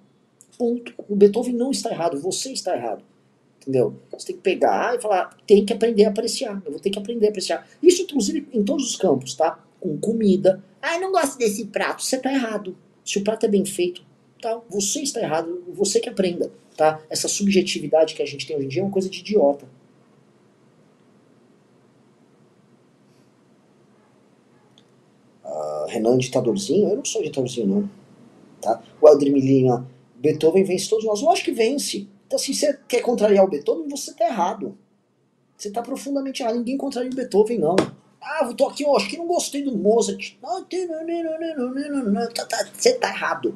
Ponto. O Beethoven não está errado, você está errado. Entendeu? Você tem que pegar e falar, tem que aprender a apreciar. Eu vou ter que aprender a apreciar. Isso, inclusive, em todos os campos, tá? Com comida. Ah, eu não gosto desse prato. Você tá errado. Se o prato é bem feito, tá? Você está errado. Você que aprenda, tá? Essa subjetividade que a gente tem hoje em dia é uma coisa de idiota. Renan ditadorzinho, eu não sou ditadorzinho não. Tá? O Helder Milina, Beethoven vence todos nós. Lógico que vence. Então se você quer contrariar o Beethoven, você tá errado. Você tá profundamente errado. Ninguém contraria o Beethoven, não. Ah, eu tô aqui, eu acho que não gostei do Mozart. Você tá errado.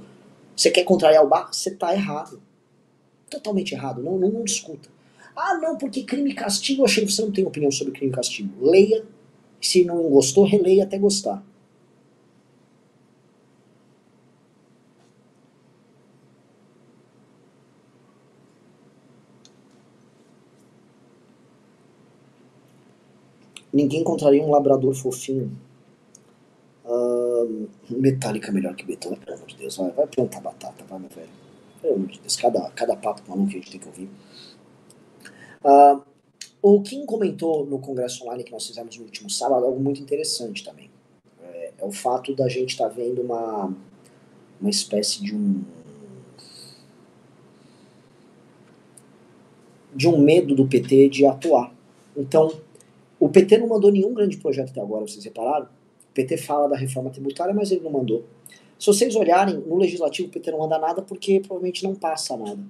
Você quer contrariar o Bach? Você tá errado. Totalmente errado. Não, não, não discuta. Ah, não, porque crime e castigo, eu achei que você não tem opinião sobre crime e castigo. Leia. Se não gostou, releia até gostar. Ninguém encontraria um labrador fofinho. Uh, Metallica melhor que Beethoven, pelo amor de Deus. Vai, vai plantar batata, vai, meu velho. Pelo amor de Deus, cada, cada papo maluco que a gente tem que ouvir. Uh, o Kim comentou no congresso online que nós fizemos no último sábado algo muito interessante também. É, é o fato da gente estar tá vendo uma, uma espécie de um. de um medo do PT de atuar. Então, o PT não mandou nenhum grande projeto até agora, vocês repararam? O PT fala da reforma tributária, mas ele não mandou. Se vocês olharem, no legislativo o PT não manda nada porque provavelmente não passa nada.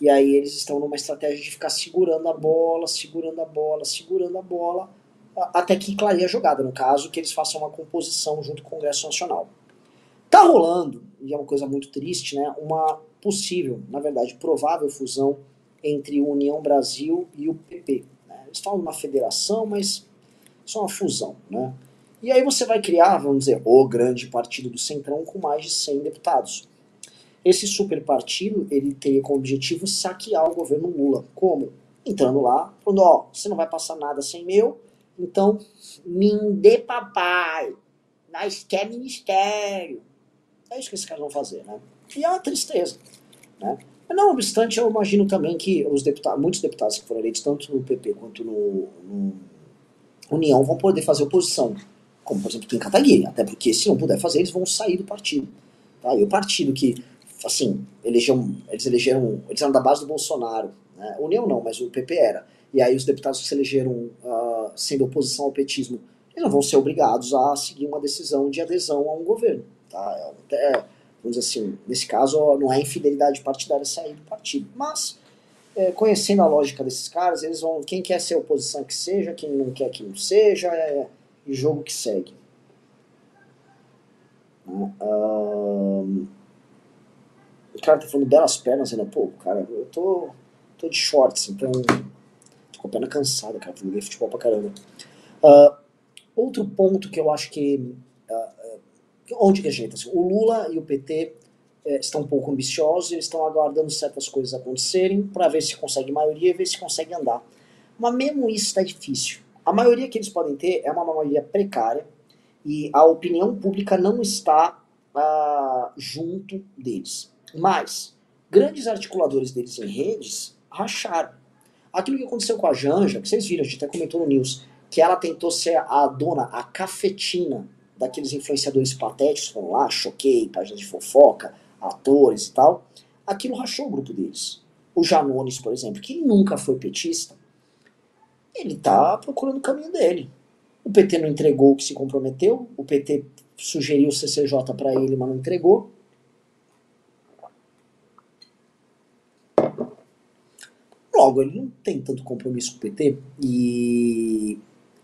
E aí eles estão numa estratégia de ficar segurando a bola, segurando a bola, segurando a bola, até que clareia a jogada, no caso, que eles façam uma composição junto com o Congresso Nacional. Tá rolando, e é uma coisa muito triste, né, uma possível, na verdade, provável fusão entre União Brasil e o PP. Eles falam uma federação, mas só uma fusão, né? E aí você vai criar, vamos dizer, o grande partido do Centrão com mais de 100 deputados. Esse super partido, ele teria como objetivo saquear o governo Lula. Como? Entrando lá, falando, ó, você não vai passar nada sem meu, então me dê papai, nós quer ministério. É isso que esses caras vão fazer, né? E é uma tristeza, né? Não obstante, eu imagino também que os deputados, muitos deputados que foram eleitos, tanto no PP quanto no, no União, vão poder fazer oposição. Como, por exemplo, Kim Kataguiri. Até porque, se não puder fazer, eles vão sair do partido. Tá? E o partido que, assim, elegeu, eles elegeram, eles eram da base do Bolsonaro. Né? União não, mas o PP era. E aí os deputados que se elegeram uh, sendo oposição ao petismo, eles não vão ser obrigados a seguir uma decisão de adesão a um governo. Tá? É, vamos dizer assim, nesse caso não é infidelidade partidária sair do partido. Mas, é, conhecendo a lógica desses caras, eles vão, quem quer ser oposição que seja, quem não quer que não seja, é, e jogo que segue. Um, o cara tá falando belas pernas ainda, pô, cara, eu tô, tô de shorts, então tô com a perna cansada, cara, joguei futebol pra caramba. Uh, outro ponto que eu acho que onde que a gente, assim, o Lula e o PT é, estão um pouco ambiciosos, eles estão aguardando certas coisas acontecerem para ver se consegue maioria e ver se consegue andar. Mas mesmo isso está difícil. A maioria que eles podem ter é uma maioria precária e a opinião pública não está ah, junto deles. Mas grandes articuladores deles em redes racharam. Aquilo que aconteceu com a Janja, que vocês viram, a gente até comentou no News, que ela tentou ser a dona, a cafetina daqueles influenciadores patéticos, foram lá, choquei, páginas de fofoca, atores e tal. Aquilo rachou o grupo deles. O Janones, por exemplo, que nunca foi petista, ele está procurando o caminho dele. O PT não entregou o que se comprometeu, o PT sugeriu o CCJ para ele, mas não entregou. Logo, ele não tem tanto compromisso com o PT e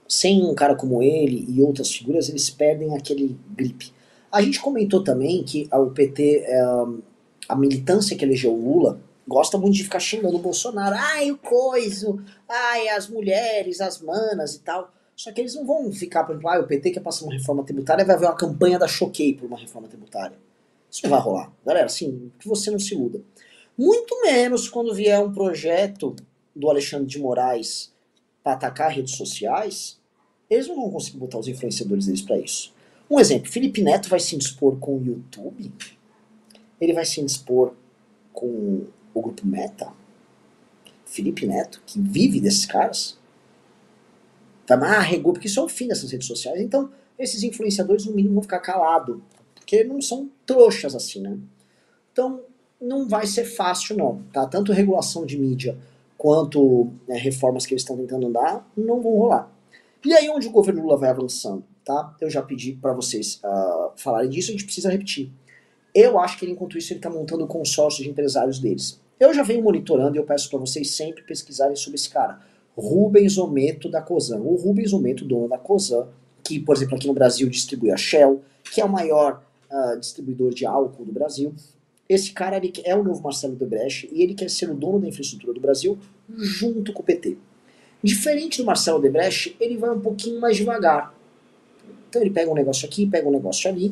sem um cara como ele e outras figuras, eles perdem aquele gripe. A gente comentou também que o PT, eh, a militância que elegeu o Lula, gosta muito de ficar xingando o Bolsonaro. Ai, o coiso, ai, as mulheres, as manas e tal. Só que eles não vão ficar, por exemplo, ah, o PT quer passar uma reforma tributária vai haver uma campanha da Choquei por uma reforma tributária. Isso não vai rolar. Galera, assim, que você não se iluda. Muito menos quando vier um projeto do Alexandre de Moraes para atacar redes sociais, eles não vão conseguir botar os influenciadores deles para isso. Um exemplo, Felipe Neto vai se indispor com o YouTube? Ele vai se indispor com o grupo Meta, Felipe Neto, que vive desses caras, tá, ah, regou, porque isso é o fim dessas redes sociais. Então, esses influenciadores, no mínimo, vão ficar calados, porque não são trouxas assim, né? Então, não vai ser fácil, não, tá? Tanto regulação de mídia quanto né, reformas que eles estão tentando andar, não vão rolar. E aí, onde o governo Lula vai avançando, tá? Eu já pedi para vocês uh, falarem disso, a gente precisa repetir. Eu acho que ele, enquanto isso, ele está montando o consórcio de empresários deles. Eu já venho monitorando e eu peço para vocês sempre pesquisarem sobre esse cara. Rubens Ometo da Cosan. O Rubens Ometo, dono da Cosan, que, por exemplo, aqui no Brasil distribui a Shell, que é o maior uh, distribuidor de álcool do Brasil. Esse cara ele é o novo Marcelo Debrecht e ele quer ser o dono da infraestrutura do Brasil junto com o PT. Diferente do Marcelo Debrecht, ele vai um pouquinho mais devagar. Então ele pega um negócio aqui, pega um negócio ali,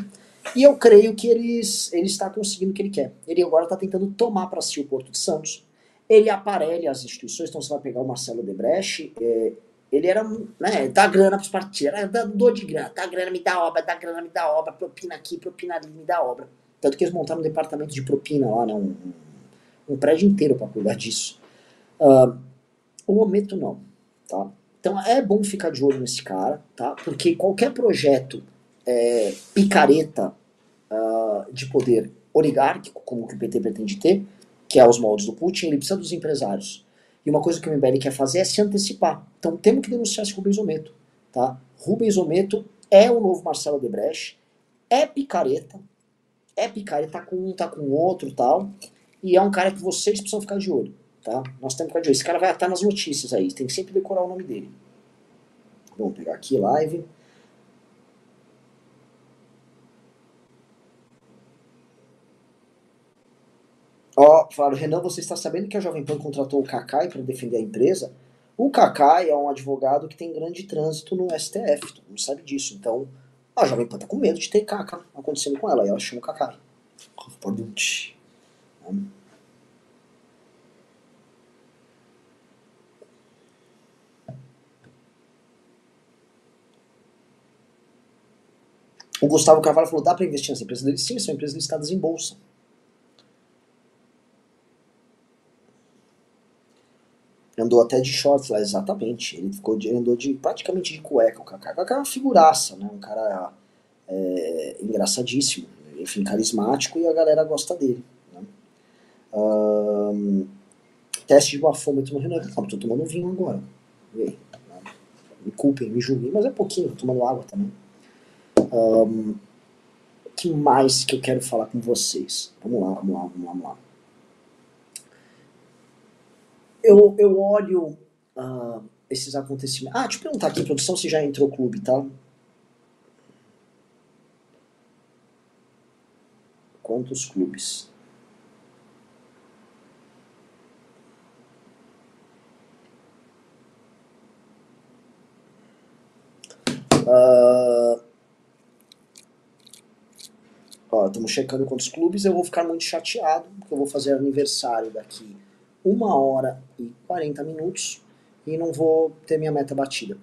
e eu creio que eles, ele está conseguindo o que ele quer. Ele agora está tentando tomar para si o Porto de Santos. Ele aparelha as instituições, então você vai pegar o Marcelo Debrecht, é, ele era, né, dá grana para os partidos, era dor de grana, dá grana, me dá obra, dá grana, me dá obra, propina aqui, propina ali, me dá obra. Tanto que eles montaram um departamento de propina lá, né, um, um prédio inteiro para cuidar disso. Uh, o Ometo não, tá? Então é bom ficar de olho nesse cara, tá? Porque qualquer projeto é, picareta uh, de poder oligárquico, como que o PT pretende ter, que é os moldes do Putin, ele precisa dos empresários. E uma coisa que o MBL quer fazer é se antecipar. Então temos que denunciar esse Rubens Ometo. Tá? Rubens Ometo é o novo Marcelo Debrecht, é picareta, é picareta, tá com um, tá com outro tal, e é um cara que vocês precisam ficar de olho. Tá? Nós temos que ficar de olho. Esse cara vai estar nas notícias aí, tem que sempre decorar o nome dele. Vamos pegar aqui live. Ó, falaram, Renan, você está sabendo que a Jovem Pan contratou o Cacai para defender a empresa? O Cacai é um advogado que tem grande trânsito no STF, todo mundo sabe disso. Então, a Jovem Pan tá com medo de ter caca acontecendo com ela, e ela chama o Cacai. O Gustavo Carvalho falou: dá para investir nas empresas dele? Sim, são empresas listadas em bolsa. Andou até de shorts lá, exatamente. Ele ficou de, andou de praticamente de cueca. O Kaká. O Kaká é uma figuraça, né? Um cara é, engraçadíssimo, enfim, carismático e a galera gosta dele. Né? Um, teste de bafômetro no Renan. Não, tô tomando vinho agora. Né? Me culpem, me julguem, mas é pouquinho, tô tomando água também. Um, que mais que eu quero falar com vocês? Vamos lá, vamos lá, vamos lá, vamos lá. Eu, eu olho uh, esses acontecimentos. Ah, deixa eu perguntar aqui, produção, se já entrou o clube, tá? Quantos clubes? Uh, ó, estamos checando quantos clubes. Eu vou ficar muito chateado, porque eu vou fazer aniversário daqui uma hora e 40 minutos e não vou ter minha meta batida.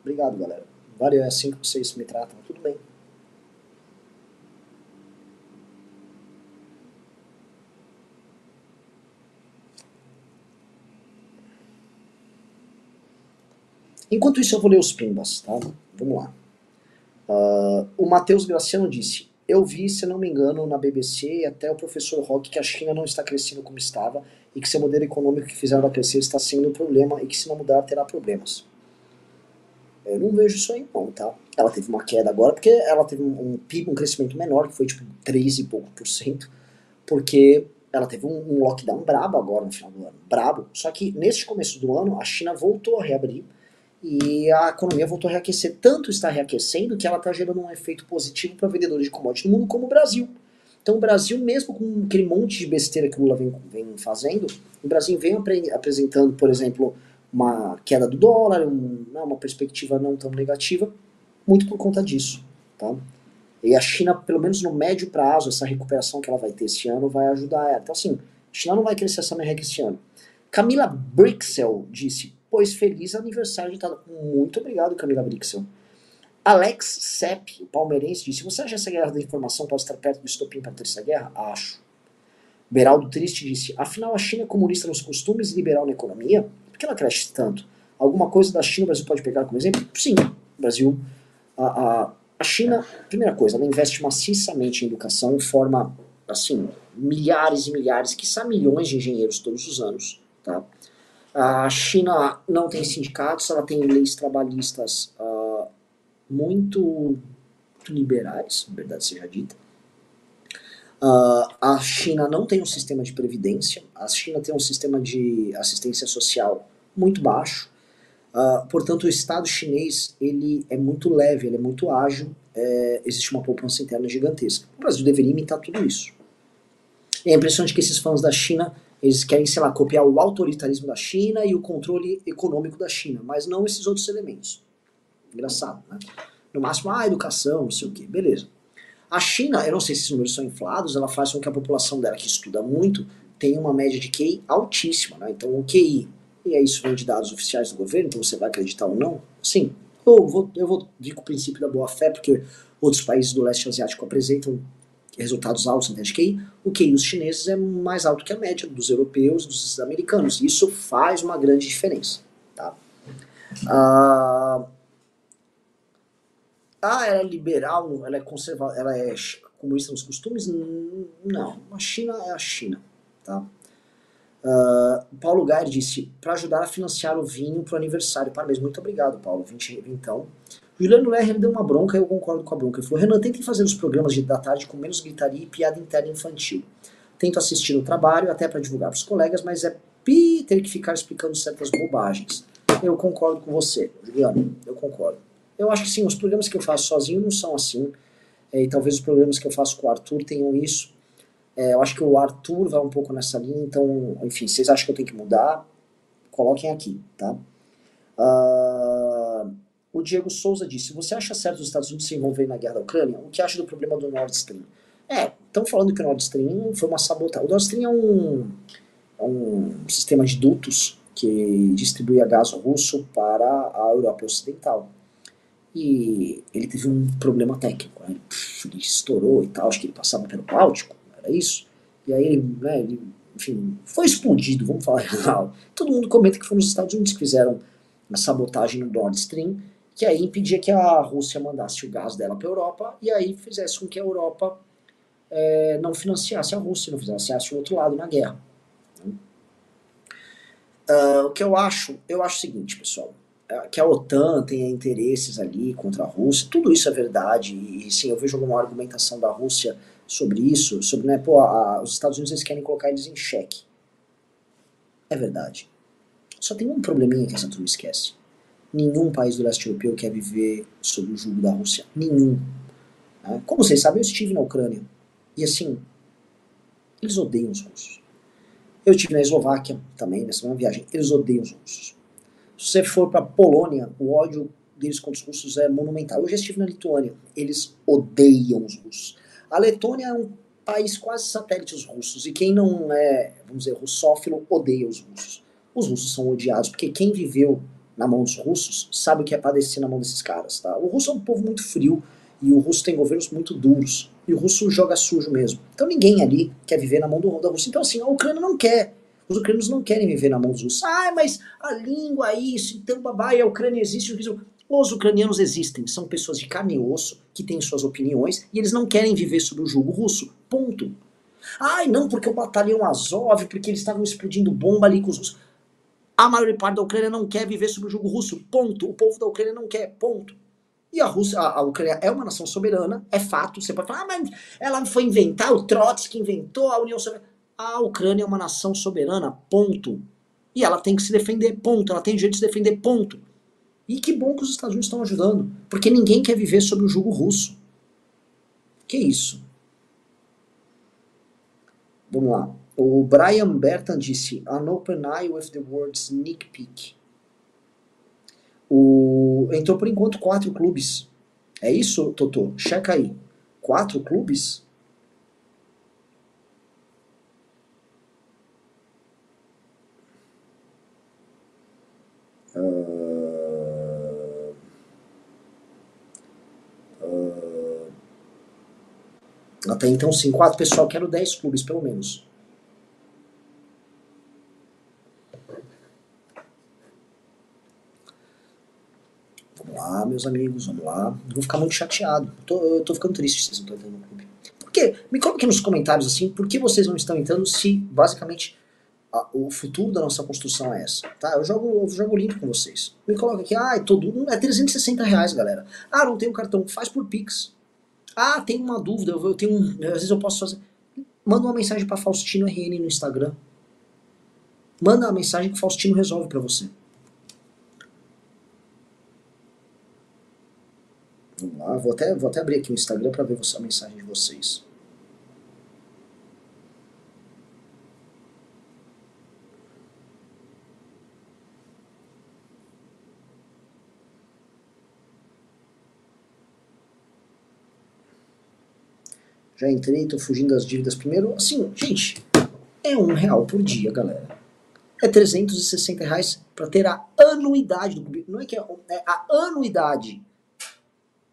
Obrigado, galera. Valeu, é assim que vocês me tratam. Tudo bem. Enquanto isso, eu vou ler os pimbas, tá? Vamos lá. Uh, o Matheus Graciano disse: Eu vi, se não me engano, na BBC e até o professor Rock que a China não está crescendo como estava e que seu modelo econômico que fizeram ela crescer está sendo um problema e que, se não mudar, terá problemas. Eu não vejo isso aí, não, tá? Ela teve uma queda agora porque ela teve um, PIB, um crescimento menor, que foi tipo 3 e pouco por cento, porque ela teve um, um lockdown brabo agora no final do ano. Brabo. Só que neste começo do ano, a China voltou a reabrir e a economia voltou a reaquecer. Tanto está reaquecendo que ela está gerando um efeito positivo para vendedores de commodities no mundo, como o Brasil. Então o Brasil, mesmo com aquele monte de besteira que o Lula vem, vem fazendo, o Brasil vem apresentando, por exemplo, uma queda do dólar, um, né, uma perspectiva não tão negativa, muito por conta disso. Tá? E a China, pelo menos no médio prazo, essa recuperação que ela vai ter esse ano vai ajudar ela. Então assim, a China não vai crescer essa merreca esse ano. Camila Brixel disse, Pois feliz aniversário de Tadeu. Muito obrigado, Camila Brixel. Alex Sepp, palmeirense, disse: Você acha que essa guerra da informação pode estar perto do estopim para a terceira guerra? Acho. Beraldo Triste disse: Afinal, a China é comunista nos costumes e liberal na economia? Por que ela cresce tanto? Alguma coisa da China o Brasil pode pegar como exemplo? Sim. O Brasil. A, a, a China, primeira coisa, ela investe maciçamente em educação, forma, assim, milhares e milhares, quiçá milhões de engenheiros todos os anos. Tá? A China não tem sindicatos, ela tem leis trabalhistas uh, muito, muito, liberais, verdade seja dita. Uh, a China não tem um sistema de previdência, a China tem um sistema de assistência social muito baixo. Uh, portanto, o Estado chinês ele é muito leve, ele é muito ágil, é, existe uma poupança interna gigantesca. O Brasil deveria imitar tudo isso. É impressionante que esses fãs da China eles querem, sei lá, copiar o autoritarismo da China e o controle econômico da China, mas não esses outros elementos. Engraçado, né? No máximo, ah, educação, não sei o quê. Beleza. A China, eu não sei se esses números são inflados, ela faz com que a população dela, que estuda muito, tenha uma média de QI altíssima, né? Então, o QI, e aí isso vem de dados oficiais do governo, então você vai acreditar ou não? Sim. Eu vou, eu vou vir com o princípio da boa-fé, porque outros países do leste asiático apresentam resultados altos em teste QI, o QI dos chineses é mais alto que a média dos europeus, dos americanos. Isso faz uma grande diferença. Tá? Ah, ah, ela é liberal, ela é conservadora, ela é comunista nos costumes? Não, a China é a China. Tá? Uh, Paulo Gair disse, para ajudar a financiar o vinho para o aniversário. Parabéns, muito obrigado, Paulo. Vinte, então. Juliano Lerner deu uma bronca e eu concordo com a bronca. Ele falou: Renan, tentem fazer os programas de, da tarde com menos gritaria e piada interna infantil. Tento assistir o trabalho, até para divulgar para os colegas, mas é pi ter que ficar explicando certas bobagens. Eu concordo com você, Juliano. Eu concordo. Eu acho que sim, os programas que eu faço sozinho não são assim. É, e talvez os programas que eu faço com o Arthur tenham isso. É, eu acho que o Arthur vai um pouco nessa linha, então, enfim, vocês acham que eu tenho que mudar? Coloquem aqui, tá? Uh, o Diego Souza disse: Você acha certo os Estados Unidos se envolverem na guerra da Ucrânia? O que acha do problema do Nord Stream? É, estão falando que o Nord Stream foi uma sabotagem. O Nord Stream é um, é um sistema de dutos que distribuía gás russo para a Europa Ocidental. E ele teve um problema técnico. Né? Ele, estourou e tal, acho que ele passava pelo Báltico, era isso. E aí ele, né, ele enfim, foi explodido, vamos falar real. Todo mundo comenta que foram os Estados Unidos que fizeram a sabotagem no Nord Stream, que aí impedia que a Rússia mandasse o gás dela para a Europa e aí fizesse com que a Europa é, não financiasse a Rússia, não financiasse o outro lado na guerra. Uh, o que eu acho, eu acho o seguinte, pessoal, é que a OTAN tenha interesses ali contra a Rússia, tudo isso é verdade, e sim, eu vejo alguma argumentação da Rússia sobre isso, sobre, né, pô, a, os Estados Unidos eles querem colocar eles em xeque. É verdade. Só tem um probleminha que essa turma esquece. Nenhum país do leste europeu quer viver sob o jugo da Rússia. Nenhum. Né? Como vocês sabem, eu estive na Ucrânia. E assim, eles odeiam os russos. Eu estive na Eslováquia também, nessa mesma viagem. Eles odeiam os russos. Se você for para Polônia, o ódio deles contra os russos é monumental. Eu já estive na Lituânia. Eles odeiam os russos. A Letônia é um país quase satélite dos russos. E quem não é, vamos dizer, russófilo, odeia os russos. Os russos são odiados, porque quem viveu na mão dos russos sabe o que é padecer na mão desses caras. Tá? O russo é um povo muito frio e o russo tem governos muito duros. E o russo joga sujo mesmo. Então ninguém ali quer viver na mão do, da Rússia. Então, assim, a Ucrânia não quer. Os ucranianos não querem viver na mão dos russos. Ah, mas a língua, isso, então, babai, a Ucrânia existe. Os ucranianos existem. São pessoas de carne e osso que têm suas opiniões e eles não querem viver sob o jugo russo. Ponto. Ai, não, porque o batalhão Azov, porque eles estavam explodindo bomba ali com os russos. A maior parte da Ucrânia não quer viver sob o jugo russo. Ponto. O povo da Ucrânia não quer. Ponto. E a Rússia, a, Ucrânia é uma nação soberana, é fato. Você pode falar, ah, mas ela foi inventar, o Trotsky inventou a União Soviética. A Ucrânia é uma nação soberana, ponto. E ela tem que se defender, ponto. Ela tem direito de se defender, ponto. E que bom que os Estados Unidos estão ajudando, porque ninguém quer viver sob o jugo russo. Que isso? Vamos lá. O Brian Bertan disse: An open eye with the word sneak peek. O, entrou por enquanto quatro clubes. É isso, Totô? Checa aí. Quatro clubes? Uh, uh, até então, sim, quatro. Pessoal, quero dez clubes, pelo menos. Lá, meus amigos, vamos lá. Vou ficar muito chateado. Eu tô, eu tô ficando triste se vocês não estão entrando no clube. Por quê? Me coloque nos comentários assim, por que vocês não estão entrando se basicamente a, o futuro da nossa construção é essa, tá? Eu jogo, eu jogo limpo com vocês. Me coloca aqui, ah, é todo, é 360 reais, galera. Ah, não um cartão, faz por Pix. Ah, tem uma dúvida, eu tenho um, às vezes eu posso fazer. Manda uma mensagem para Faustino RN no Instagram. Manda uma mensagem que o Faustino resolve para você. Vamos lá, vou até, vou até abrir aqui o Instagram para ver a mensagem de vocês. Já entrei, tô fugindo das dívidas primeiro. Assim, gente, é um real por dia, galera. É 360 reais para ter a anuidade do. Não é que é, é a anuidade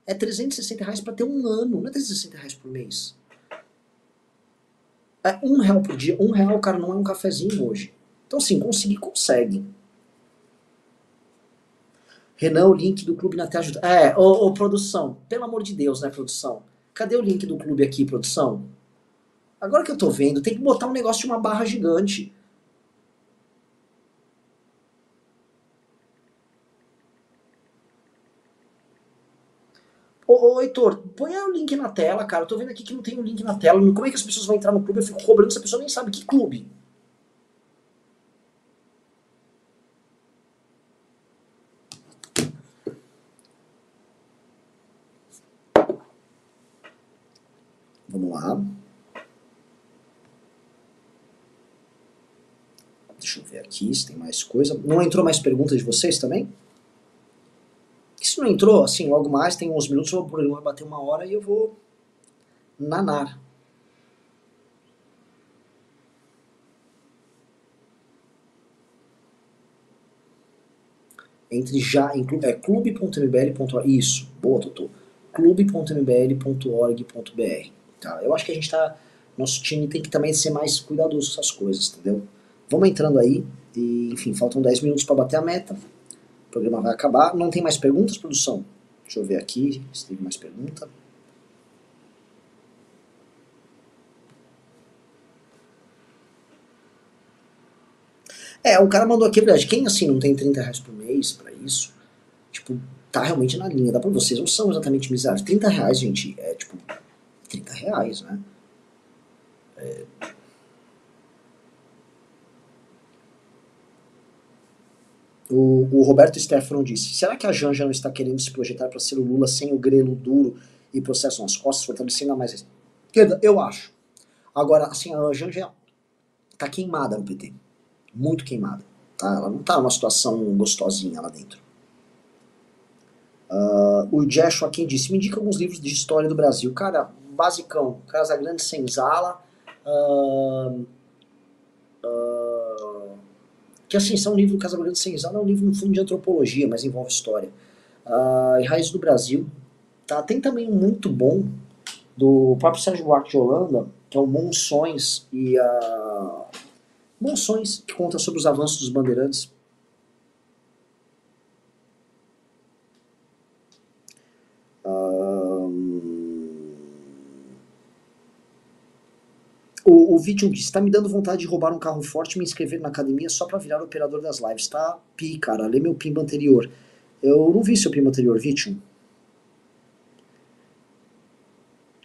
é 360 reais para ter um ano, não é 360 reais por mês. É um real por dia. Um real, cara, não é um cafezinho hoje. Então, assim, conseguir, consegue. Renan, o link do clube na tela ajuda. É, ô, ô, produção, pelo amor de Deus, né, produção? Cadê o link do clube aqui, produção? Agora que eu tô vendo, tem que botar um negócio de uma barra gigante. Ô, ô, Heitor, põe o link na tela, cara. Eu tô vendo aqui que não tem um link na tela. Como é que as pessoas vão entrar no clube? Eu fico cobrando se a pessoa nem sabe que clube. Vamos lá. Deixa eu ver aqui se tem mais coisa. Não entrou mais perguntas de vocês também? Não entrou, assim, logo mais, tem uns minutos, o programa vai bater uma hora e eu vou nanar. Entre já, é clube.mbl.org. Isso, boa, Totô. clube.mbl.org.br. Tá? Eu acho que a gente tá. Nosso time tem que também ser mais cuidadoso com essas coisas, entendeu? Vamos entrando aí. E, enfim, faltam 10 minutos para bater a meta. Programa vai acabar. Não tem mais perguntas, produção? Deixa eu ver aqui se tem mais pergunta. É, o cara mandou aqui, verdade, quem assim não tem 30 reais por mês para isso, tipo, tá realmente na linha, dá pra vocês, não são exatamente miseráveis. 30 reais, gente, é tipo, 30 reais, né? É... O, o, Roberto Stefano disse: será que a Janja não está querendo se projetar para ser o Lula sem o grelo duro e processo nas costas, fortalecendo a mais esquerda? Eu acho. Agora, assim, a Janja tá queimada no PT. Muito queimada. Tá? Ela não tá numa situação gostosinha lá dentro. Uh, o Joshua quem disse: me indica alguns livros de história do Brasil. Cara, basicão: Casa Grande Senzala. Uh, uh, que assim, são um livro Casa Grande Senzala, é um livro no fundo de antropologia, mas envolve história. Uh, e Raiz do Brasil. Tá? Tem também um muito bom do próprio Sérgio Buarque de Holanda, que é o Monções e a. Monções, que conta sobre os avanços dos bandeirantes. O, o vídeo disse, tá me dando vontade de roubar um carro forte e me inscrever na academia só pra virar operador das lives. Tá pi, cara. Lê meu pimba anterior. Eu não vi seu pimba anterior, Vitium.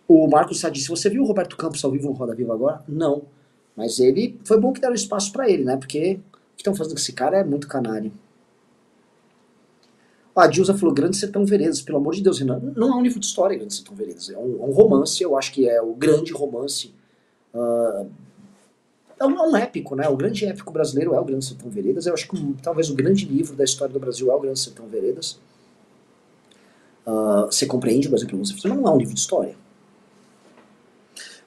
O Marcos Sá disse, você viu o Roberto Campos ao vivo no Roda Viva agora? Não. Mas ele, foi bom que deram espaço para ele, né? Porque o que estão fazendo com esse cara é muito canário. a Dilza falou, Grande Sertão Veredas, pelo amor de Deus, Renan. Não é um livro de história, Grande Sertão Veredas. É um, é um romance, eu acho que é o grande romance Uh, é, um, é um, épico, né? O grande épico brasileiro é o Grande Sertão Veredas. Eu acho que um, talvez o grande livro da história do Brasil é o Grande Sertão Veredas. Uh, você compreende o Brasil pelo mas não é um livro de história.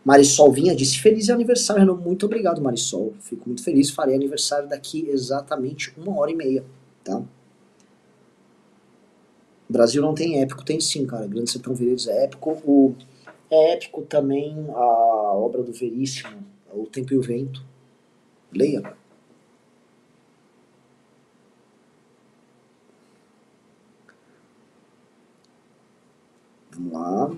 Marisol Vinha disse: Feliz aniversário, Renan. Muito obrigado, Marisol. Fico muito feliz. Farei aniversário daqui exatamente uma hora e meia, tá? Brasil não tem épico, tem sim, cara. Grande Sertão Veredas é épico. O é épico também a obra do Veríssimo, O Tempo e o Vento. Leia. Vamos lá.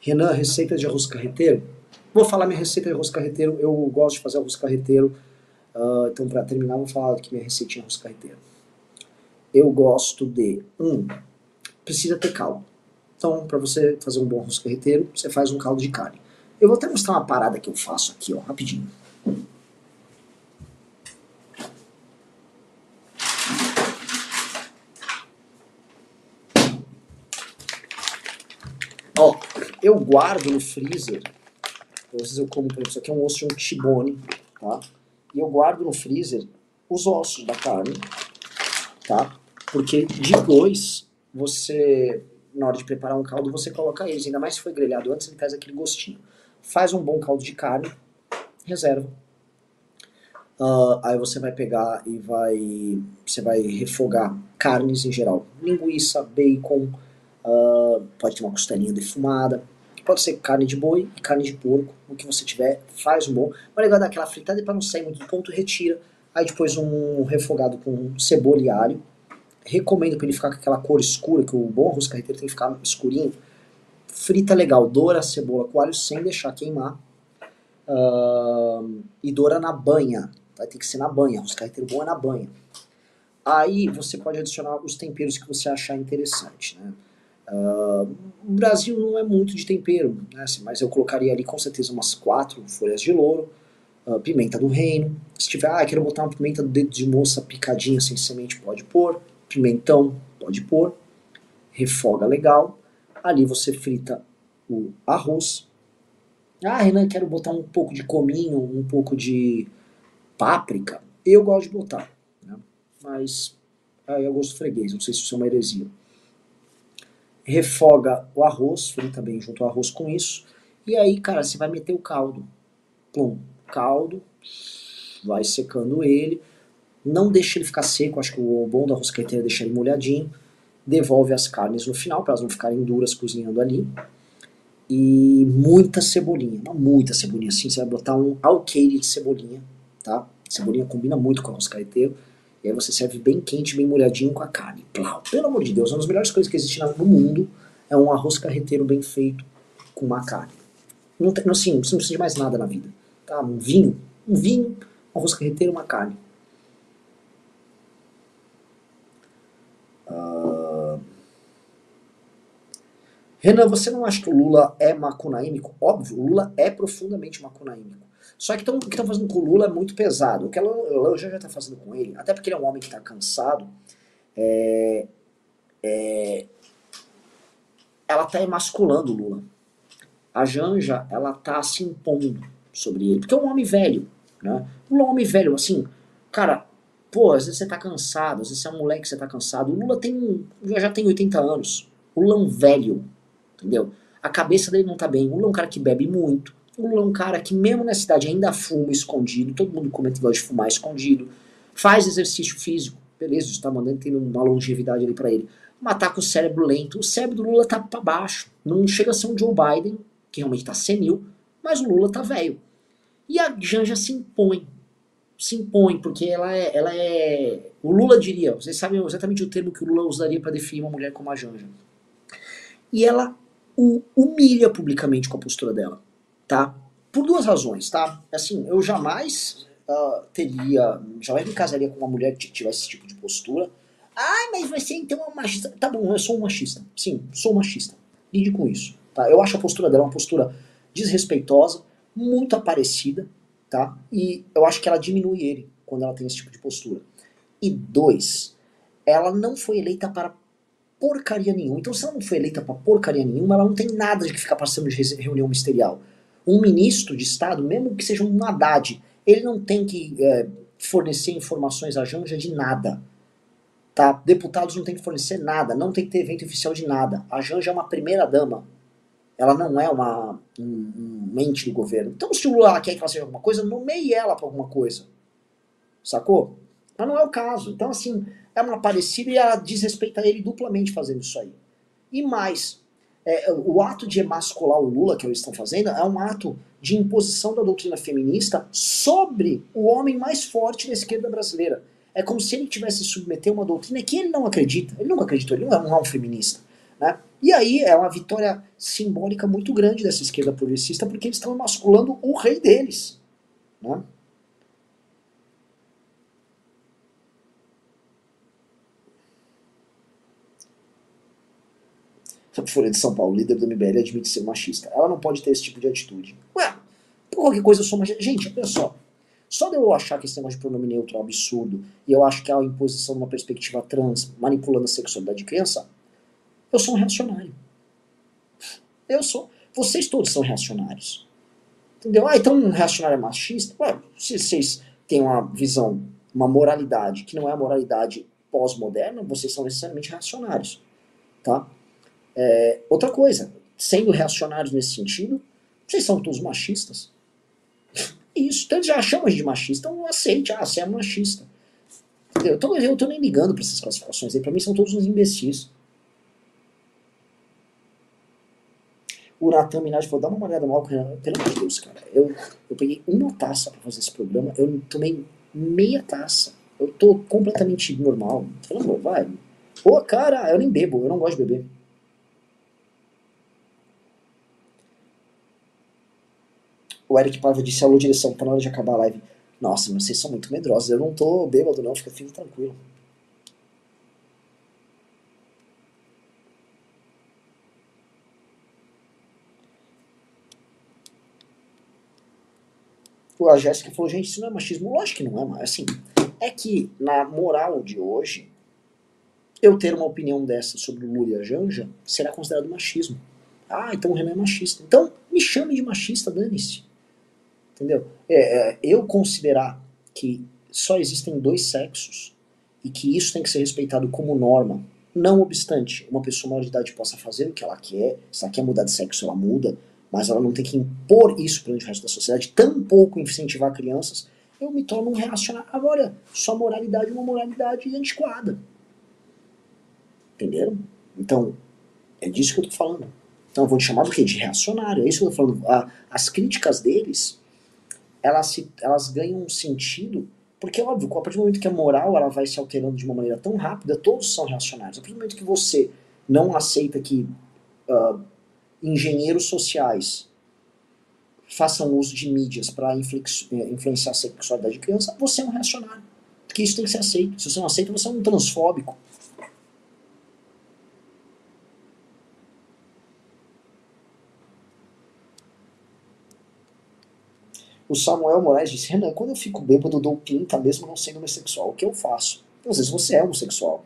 Renan, receita de arroz carreteiro? Vou falar minha receita de arroz carreteiro. Eu gosto de fazer arroz carreteiro. Uh, então, para terminar, vou falar aqui minha receitinha de arroz carreteiro. Eu gosto de. Um, precisa ter caldo. Então, para você fazer um bom arroz carreteiro, você faz um caldo de carne. Eu vou até mostrar uma parada que eu faço aqui, ó, rapidinho. Ó, eu guardo no freezer, às vezes eu como, por exemplo, isso aqui é um osso de um tibone, tá? E eu guardo no freezer os ossos da carne, tá? Porque depois você na hora de preparar um caldo, você coloca eles. Ainda mais se foi grelhado antes, ele traz aquele gostinho. Faz um bom caldo de carne, reserva. Uh, aí você vai pegar e vai. Você vai refogar carnes em geral. Linguiça, bacon, uh, pode ter uma costelinha defumada. Pode ser carne de boi e carne de porco. O que você tiver, faz um bom. Mas legal dar aquela fritada para não sair muito do ponto, retira. Aí depois um refogado com cebola e alho recomendo para ele ficar com aquela cor escura, que o bom arroz carreteiro tem que ficar escurinho. Frita legal, doura a cebola com alho sem deixar queimar. Uh, e doura na banha. Vai ter que ser na banha. Arroz carreteiro bom é na banha. Aí você pode adicionar os temperos que você achar interessante. Né? Uh, o Brasil não é muito de tempero, né? Assim, mas eu colocaria ali com certeza umas quatro folhas de louro, uh, pimenta do reino. Se tiver, ah, quero botar uma pimenta do dedo de moça picadinha sem semente, pode pôr pimentão, pode pôr, refoga legal. Ali você frita o arroz. Ah, Renan, quero botar um pouco de cominho, um pouco de páprica. Eu gosto de botar, né? mas aí eu gosto freguês, não sei se isso é uma heresia. Refoga o arroz, frita bem junto ao arroz com isso, e aí, cara, você vai meter o caldo. Plum, caldo, vai secando ele, não deixa ele ficar seco, acho que o bom da rosqueteira é deixar ele molhadinho, devolve as carnes no final, para elas não ficarem duras cozinhando ali, e muita cebolinha, muita cebolinha, assim, você vai botar um alqueire de cebolinha, tá? Cebolinha combina muito com arroz carreteiro, e aí você serve bem quente, bem molhadinho com a carne. Plau. Pelo amor de Deus, uma das melhores coisas que existe no mundo é um arroz carreteiro bem feito com uma carne. Não tem, assim, você não precisa de mais nada na vida. Tá? Um vinho, um vinho, um arroz carreteiro, uma carne. Uh... Renan, você não acha que o Lula é macunaímico? Óbvio, o Lula é profundamente macunaímico. Só que tão, o que estão fazendo com o Lula é muito pesado. O que ela já está fazendo com ele, até porque ele é um homem que está cansado, é, é, ela está emasculando o Lula. A Janja, ela está se impondo sobre ele. Porque é um homem velho, né? O Lula é um homem velho, assim, cara, pô, às vezes você tá cansado, às vezes você é um moleque que você tá cansado. O Lula tem, já tem 80 anos. O Lula é um velho, entendeu? A cabeça dele não tá bem. O Lula é um cara que bebe muito. O Lula é um cara que, mesmo na cidade, ainda fuma escondido. Todo mundo comenta que gosta de fumar escondido. Faz exercício físico. Beleza, está mandando, tendo uma longevidade ali para ele. Mas tá com o cérebro lento. O cérebro do Lula tá para baixo. Não chega a ser um Joe Biden, que realmente tá senil, mas o Lula tá velho. E a Janja se impõe. Se impõe, porque ela é, ela é. O Lula diria, vocês sabem exatamente o termo que o Lula usaria para definir uma mulher como a Janja. E ela o humilha publicamente com a postura dela, tá? Por duas razões, tá? Assim, eu jamais uh, teria. Jamais me casaria com uma mulher que tivesse esse tipo de postura. Ai, mas você então é um machista. Tá bom, eu sou um machista. Sim, sou um machista. Lide com isso. Tá? Eu acho a postura dela uma postura desrespeitosa muito aparecida, tá? E eu acho que ela diminui ele quando ela tem esse tipo de postura. E dois, ela não foi eleita para porcaria nenhuma. Então, se ela não foi eleita para porcaria nenhuma, ela não tem nada de que ficar passando de reunião ministerial. Um ministro de Estado, mesmo que seja um Haddad, ele não tem que é, fornecer informações à Janja de nada. Tá? Deputados não tem que fornecer nada, não tem que ter evento oficial de nada. A Janja é uma primeira dama ela não é uma um, um mente do governo. Então, se o Lula quer que ela seja alguma coisa, nomeie ela para alguma coisa. Sacou? Mas não é o caso. Então, assim, é uma parecida e ela desrespeita ele duplamente fazendo isso aí. E mais, é, o ato de emascular o Lula que eles estão fazendo é um ato de imposição da doutrina feminista sobre o homem mais forte da esquerda brasileira. É como se ele tivesse submeter uma doutrina que ele não acredita. Ele nunca acreditou, ele não é um é feminista. Né? E aí é uma vitória simbólica muito grande dessa esquerda progressista, porque eles estão emasculando o rei deles. Né? A Folha de São Paulo, líder do MBL, admite ser machista. Ela não pode ter esse tipo de atitude. Ué, por qualquer coisa eu sou machista. Gente, olha só. Só de eu achar que esse negócio de pronome neutro é um absurdo, e eu acho que é a imposição de uma perspectiva trans manipulando a sexualidade de criança, eu sou um reacionário. Eu sou. Vocês todos são reacionários. Entendeu? Ah, então um reacionário é machista? Ué, se vocês têm uma visão, uma moralidade que não é a moralidade pós-moderna, vocês são necessariamente reacionários. Tá? É, outra coisa, sendo reacionários nesse sentido, vocês são todos machistas. Isso, eles já chamam de machista, então aceite, ah, você é machista. Entendeu? Então eu tô nem ligando para essas classificações aí, pra mim são todos uns imbecis. o Natan Minaj falou, dá uma olhada no álcool, pelo amor de Deus, cara. Eu, eu peguei uma taça pra fazer esse programa, eu tomei meia taça. Eu tô completamente normal. Falando, vai. Pô, cara, eu nem bebo, eu não gosto de beber. O Eric Paiva disse, alô, direção, tá na hora de acabar a live. Nossa, mas vocês são muito medrosos, eu não tô bêbado não, fica, fica tranquilo. a Jéssica falou, gente, isso não é machismo. Lógico que não é, mas assim, é que na moral de hoje, eu ter uma opinião dessa sobre o Lula e a Janja será considerado machismo. Ah, então o Renan é machista. Então, me chame de machista, dane-se. Entendeu? É, é, eu considerar que só existem dois sexos e que isso tem que ser respeitado como norma, não obstante uma pessoa maior de idade possa fazer o que ela quer, se ela quer mudar de sexo, ela muda, mas ela não tem que impor isso perante o resto da sociedade, tampouco incentivar crianças, eu me torno um reacionário. Agora, sua moralidade é uma moralidade antiquada. Entenderam? Então, é disso que eu tô falando. Então, vou te chamar do quê? De reacionário. É isso que eu tô falando. as críticas deles, elas, se, elas ganham um sentido, porque, óbvio, a partir do momento que a moral ela vai se alterando de uma maneira tão rápida, todos são reacionários. A partir do momento que você não aceita que uh, engenheiros sociais façam uso de mídias para eh, influenciar a sexualidade de criança, você é um reacionário. Porque isso tem que ser aceito. Se você não aceita, você é um transfóbico. O Samuel Moraes disse: Renan, quando eu fico bêbado, eu dou pinta mesmo não sendo homossexual. O que eu faço? Às vezes você é homossexual.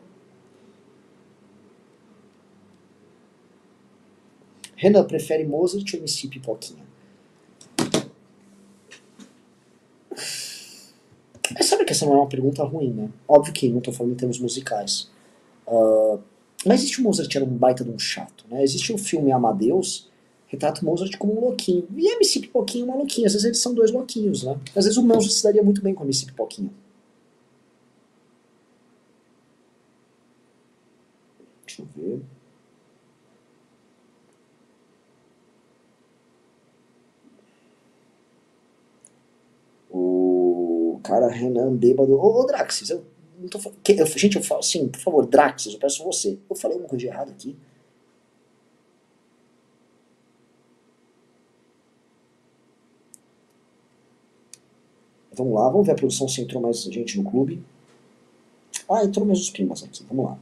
Renan prefere Mozart ou MC Pipoquinha? Mas sabe que essa não é uma pergunta ruim, né? Óbvio que não estou falando em termos musicais. Uh, mas existe o Mozart era um baita de um chato, né? Existe o filme Amadeus, retrata o Mozart como um louquinho. E MC Pipoquinha é uma louquinha. Às vezes eles são dois louquinhos, né? Às vezes o Mozart se daria muito bem com MC Pipoquinha. Deixa eu ver. O cara Renan bêbado. Ô, ô Draxis, eu não tô falando. Gente, eu falo assim, por favor, Draxis, eu peço você. Eu falei alguma coisa de errado aqui. Vamos lá, vamos ver a produção se entrou mais gente no clube. Ah, entrou mais os primas aqui, vamos lá.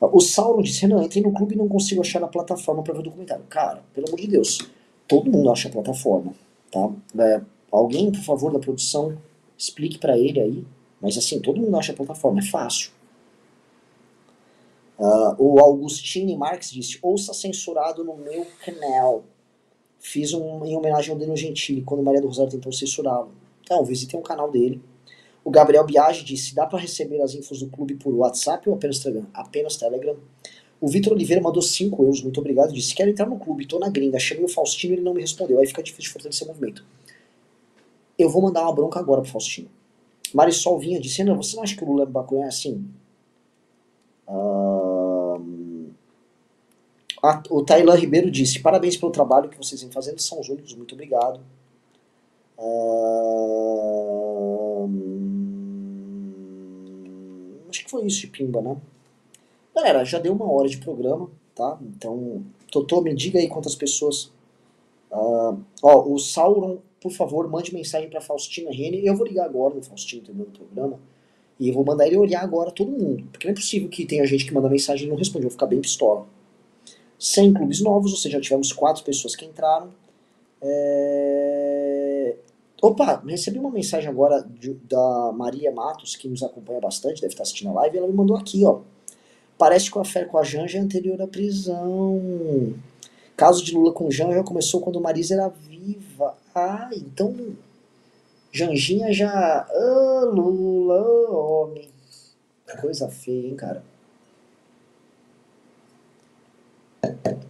O Sauron disse, Renan, entrei no clube e não consigo achar a plataforma para ver o documentário. Cara, pelo amor de Deus, todo mundo acha a plataforma, tá? É, alguém, por favor, da produção, explique para ele aí. Mas assim, todo mundo acha a plataforma, é fácil. Uh, o Augustine Marques disse, ouça censurado no meu canal. Fiz um em homenagem ao Daniel Gentili, quando Maria do Rosário tentou censurá-lo. Então, visitem o canal dele. O Gabriel Biagi disse: dá para receber as infos do clube por WhatsApp ou apenas Telegram? Apenas Telegram. O Vitor Oliveira mandou 5 euros, muito obrigado. Disse: quero entrar no clube, tô na gringa. Chamei o Faustino e ele não me respondeu. Aí fica difícil de fortalecer o movimento. Eu vou mandar uma bronca agora pro Faustino. Marisol Vinha disse: não, você não acha que o Lula é bacana? Assim. Uh... o Tailan Ribeiro disse: parabéns pelo trabalho que vocês vêm fazendo, são os únicos, muito obrigado. Foi isso de Pimba, né? Galera, já deu uma hora de programa, tá? Então, Totô, me diga aí quantas pessoas. Uh, ó, o Sauron, por favor, mande mensagem para Faustina Rene. Eu vou ligar agora no Faustino, entendeu? No programa. E vou mandar ele olhar agora todo mundo. Porque não é possível que tenha gente que manda mensagem e não responde. Eu vou ficar bem pistola. 100 clubes novos, ou seja, já tivemos quatro pessoas que entraram. É... Opa, recebi uma mensagem agora de, da Maria Matos, que nos acompanha bastante, deve estar assistindo a live, e ela me mandou aqui, ó. Parece que o affair com a Janja é anterior à prisão. Caso de Lula com Janja começou quando Marisa era viva. Ah, então Janjinha já. Ah, Lula, homem. Coisa feia, hein, cara.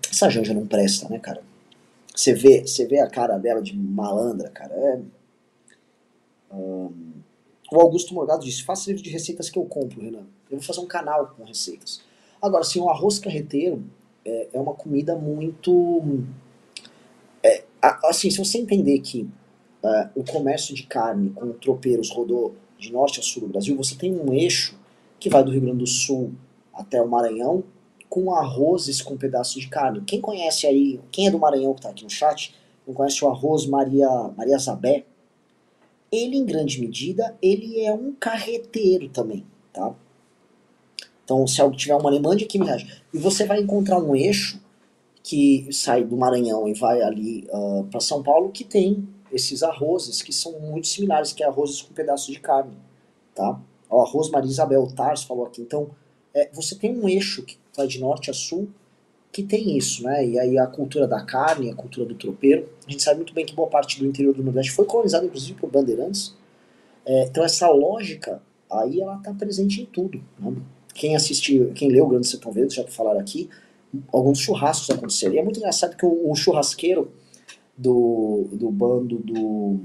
Essa Janja não presta, né, cara? Você vê, você vê a cara dela de malandra, cara. É um, o Augusto Morgado disse: faça livro de receitas que eu compro, Renan. Eu vou fazer um canal com receitas. Agora, assim, o arroz carreteiro é, é uma comida muito. É, assim, se você entender que é, o comércio de carne com tropeiros rodou de norte a sul do Brasil, você tem um eixo que vai do Rio Grande do Sul até o Maranhão com arrozes com pedaços de carne. Quem conhece aí, quem é do Maranhão que está aqui no chat, não conhece o arroz Maria, Maria Zabé? Ele em grande medida, ele é um carreteiro também, tá? Então, se algo tiver uma mande aqui mensagem. E você vai encontrar um eixo que sai do Maranhão e vai ali uh, ah, para São Paulo que tem esses arrozes que são muito similares, que é arrozes com pedaços de carne, tá? O arroz Maria Isabel Tars falou aqui. Então, é, você tem um eixo que vai de norte a sul que tem isso, né? E aí a cultura da carne, a cultura do tropeiro. A gente sabe muito bem que boa parte do interior do Nordeste foi colonizada, inclusive, por bandeirantes. É, então essa lógica aí ela está presente em tudo. Né? Quem assistiu, quem leu o Grande Sertão Verde, já falaram aqui, alguns churrascos aconteceram. E é muito engraçado que o, o churrasqueiro do, do bando do,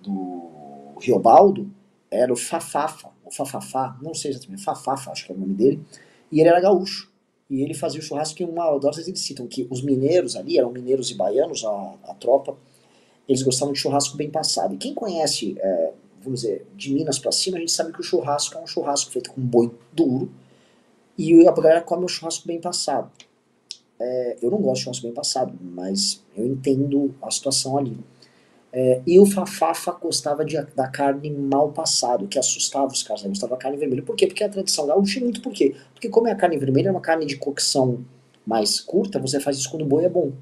do Riobaldo era o Fafafa, o Fafafá, não sei exatamente, Fafafa, acho que é o nome dele, e ele era gaúcho. E ele fazia o churrasco que uma vezes eles citam que os mineiros ali, eram mineiros e baianos, a, a tropa, eles gostavam de churrasco bem passado. E quem conhece, é, vamos dizer, de Minas para cima, a gente sabe que o churrasco é um churrasco feito com boi duro, e a galera come o churrasco bem passado. É, eu não gosto de churrasco bem passado, mas eu entendo a situação ali. É, e o Fafafa gostava de, da carne mal passada, que assustava os caras. Ele gostava da carne vermelha. Por quê? Porque a tradição gaúcha é muito por quê? Porque como é a carne vermelha, é uma carne de cocção mais curta, você faz isso quando o boi é bom.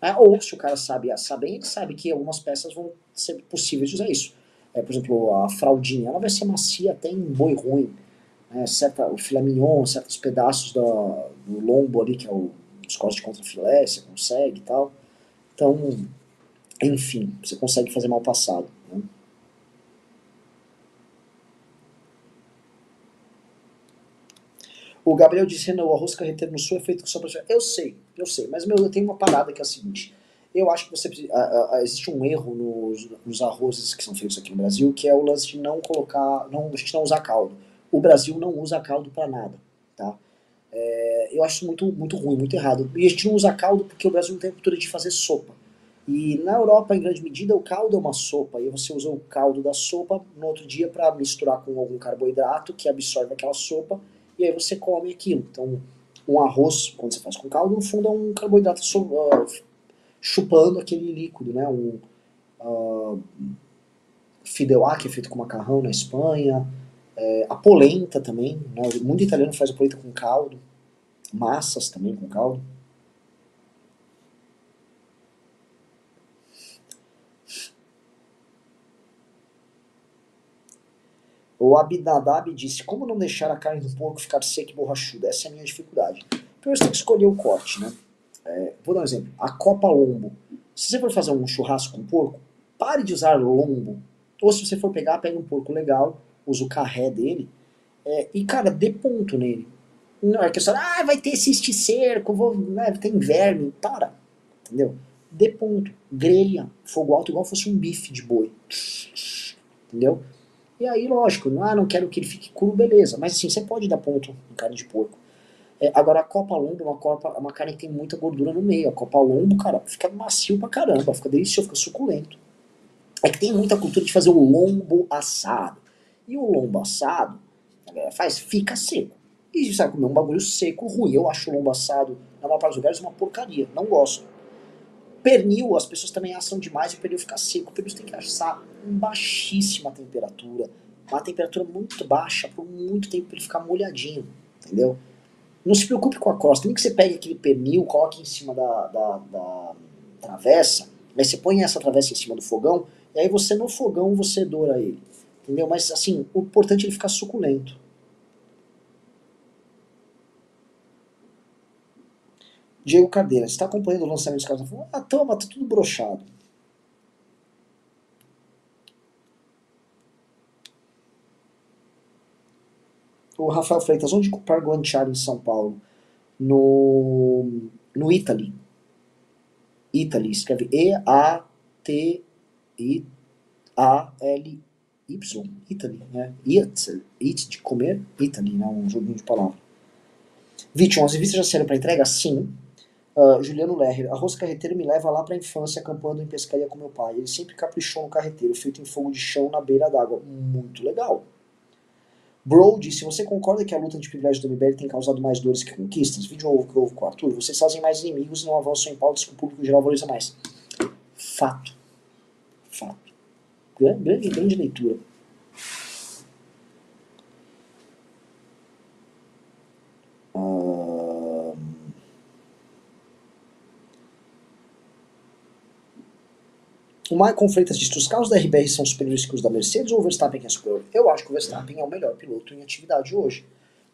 É, ou se o cara sabe assar bem, ele sabe que algumas peças vão ser possíveis de usar isso. É, por exemplo, a fraldinha, ela vai ser macia até em boi ruim. É, certa, o filé mignon, certos pedaços da, do lombo ali, que é o, os cortes de contra filé, você consegue e tal. Então, enfim, você consegue fazer mal passado. Né? O Gabriel disse, não, o arroz carreteiro no sul é feito com sopa. Eu sei, eu sei, mas meu, eu tenho uma parada que é a seguinte. Eu acho que você a, a, existe um erro nos, nos arrozes que são feitos aqui no Brasil, que é o lance de não colocar, não, a gente não usar caldo. O Brasil não usa caldo para nada, tá? É, eu acho muito, muito ruim, muito errado. E a gente não usa caldo porque o Brasil não tem a cultura de fazer sopa. E na Europa, em grande medida, o caldo é uma sopa, e você usa o caldo da sopa no outro dia para misturar com algum carboidrato que absorve aquela sopa, e aí você come aquilo. Então, um arroz, quando você faz com caldo, no fundo é um carboidrato uh, chupando aquele líquido, né? Um uh, fideuá, que é feito com macarrão na Espanha, é, a polenta também, né? muito italiano faz a polenta com caldo, massas também com caldo. O Abinadab disse: Como não deixar a carne do porco ficar seca e borrachuda? Essa é a minha dificuldade. Primeiro você tem que escolher o corte, né? É, vou dar um exemplo: a copa lombo. Se você for fazer um churrasco com porco, pare de usar lombo. Ou se você for pegar, pega um porco legal, usa o carré dele, é, e cara, dê ponto nele. Não é questão, ah, vai ter esse cerco, vou, né, tem verme. Para, entendeu? Dê ponto. Grelha, fogo alto, igual fosse um bife de boi. Entendeu? E aí, lógico, ah, não quero que ele fique cru, beleza. Mas assim, você pode dar ponto em carne de porco. É, agora, a copa lombo é uma, copa, uma carne que tem muita gordura no meio. A copa lombo, cara, fica macio pra caramba, fica delicioso, fica suculento. É que tem muita cultura de fazer o lombo assado. E o lombo assado, a galera faz, fica seco. E vai comer um bagulho seco, ruim. Eu acho o lombo assado, na maior parte dos lugares, uma porcaria. Não gosto. Pernil, as pessoas também assam demais e o pernil fica seco. O pernil tem que assar em baixíssima temperatura, uma temperatura muito baixa, por muito tempo para ele ficar molhadinho, entendeu? Não se preocupe com a crosta, nem que você pegue aquele pernil, coloque em cima da, da, da travessa, aí você põe essa travessa em cima do fogão, e aí você no fogão você doura ele, entendeu? Mas assim, o importante é ele ficar suculento. Diego Cardeira, está acompanhando o lançamento dos caras? Ah, toma, tá tudo brochado. O Rafael Freitas, onde comprar Guanciale em São Paulo? No, no Italy. Italy, escreve E-A-T-I-A-L-Y. Italy, né? Eat, eat de comer, Italy, né? Um joguinho de palavras. Vition, as revistas já saíram para entrega? Sim. Uh, Juliano Lerrer, arroz carreteiro me leva lá para a infância acampando em pescaria com meu pai. Ele sempre caprichou no carreteiro, feito em fogo de chão na beira d'água. Muito legal. Brody, se você concorda que a luta de privilégio do MBL tem causado mais dores que conquistas, vídeo ovo que houve com o Arthur, vocês fazem mais inimigos e não avançam em pautas que o público geral valoriza mais. Fato. Fato. Grande, grande leitura. O Michael Freitas diz que os carros da RBR são superiores que os da Mercedes ou o Verstappen é superior? Eu acho que o Verstappen é o melhor piloto em atividade hoje.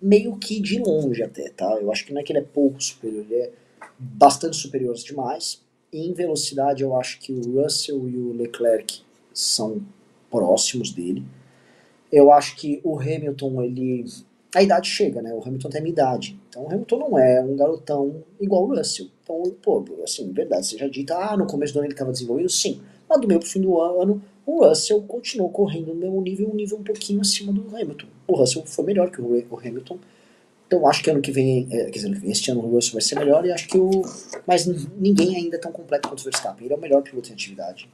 Meio que de longe até, tá? Eu acho que não é que ele é pouco superior, ele é bastante superiores demais. Em velocidade, eu acho que o Russell e o Leclerc são próximos dele. Eu acho que o Hamilton, ele. A idade chega, né? O Hamilton tem a minha idade. Então o Hamilton não é um garotão igual o Russell. Então, pô, assim, verdade, já dita, ah, no começo do ano ele estava desenvolvendo, sim. Mas do meio pro fim do ano, o Russell continuou correndo no mesmo nível, um nível um pouquinho acima do Hamilton. O Russell foi melhor que o Hamilton. Então acho que ano que vem, é, quer dizer, este ano o Russell vai ser melhor e acho que o. Mas ninguém ainda é tão completo quanto o Verstappen. Ele é o melhor piloto em atividade.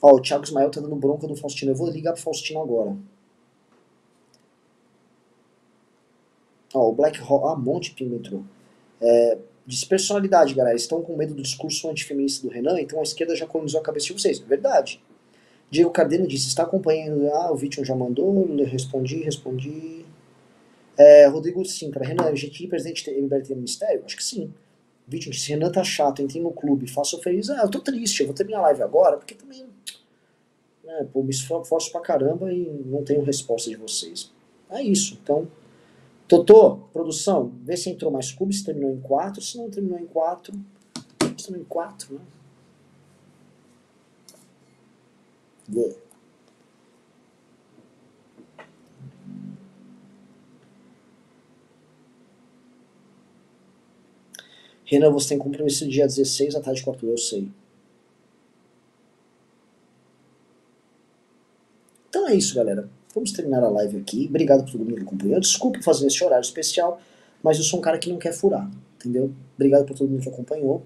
Ó, o Thiago Ismael tá dando bronca do Faustino. Eu vou ligar pro Faustino agora. Ó, o Black Hawk. Ah, um monte de pingo entrou. É, despersonalidade, galera. Estão com medo do discurso antifeminista do Renan, então a esquerda já colonizou a cabeça de vocês. Verdade. Diego Cardeno disse: está acompanhando. Ah, o Vítor já mandou. Respondi, respondi. É, Rodrigo Sintra. Renan, LGT presidente MBLT no Ministério? Acho que sim. Vítor disse: Renan tá chato, entrei no clube, faço feliz. Ah, eu tô triste, eu vou terminar a live agora, porque também né, pô, me esforço pra caramba e não tenho resposta de vocês. É isso. Então, Totô, produção, vê se entrou mais cubos, se terminou em 4. Se não terminou em 4, terminou em 4, né? Vê. Renan, você tem compromisso dia 16 à tarde 4, eu sei. Então é isso, galera. Vamos terminar a live aqui. Obrigado por todo mundo que acompanhou. Desculpe fazer esse horário especial, mas eu sou um cara que não quer furar, entendeu? Obrigado por todo mundo que acompanhou.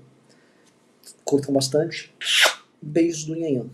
Curtam bastante. Beijos do Nhanhã.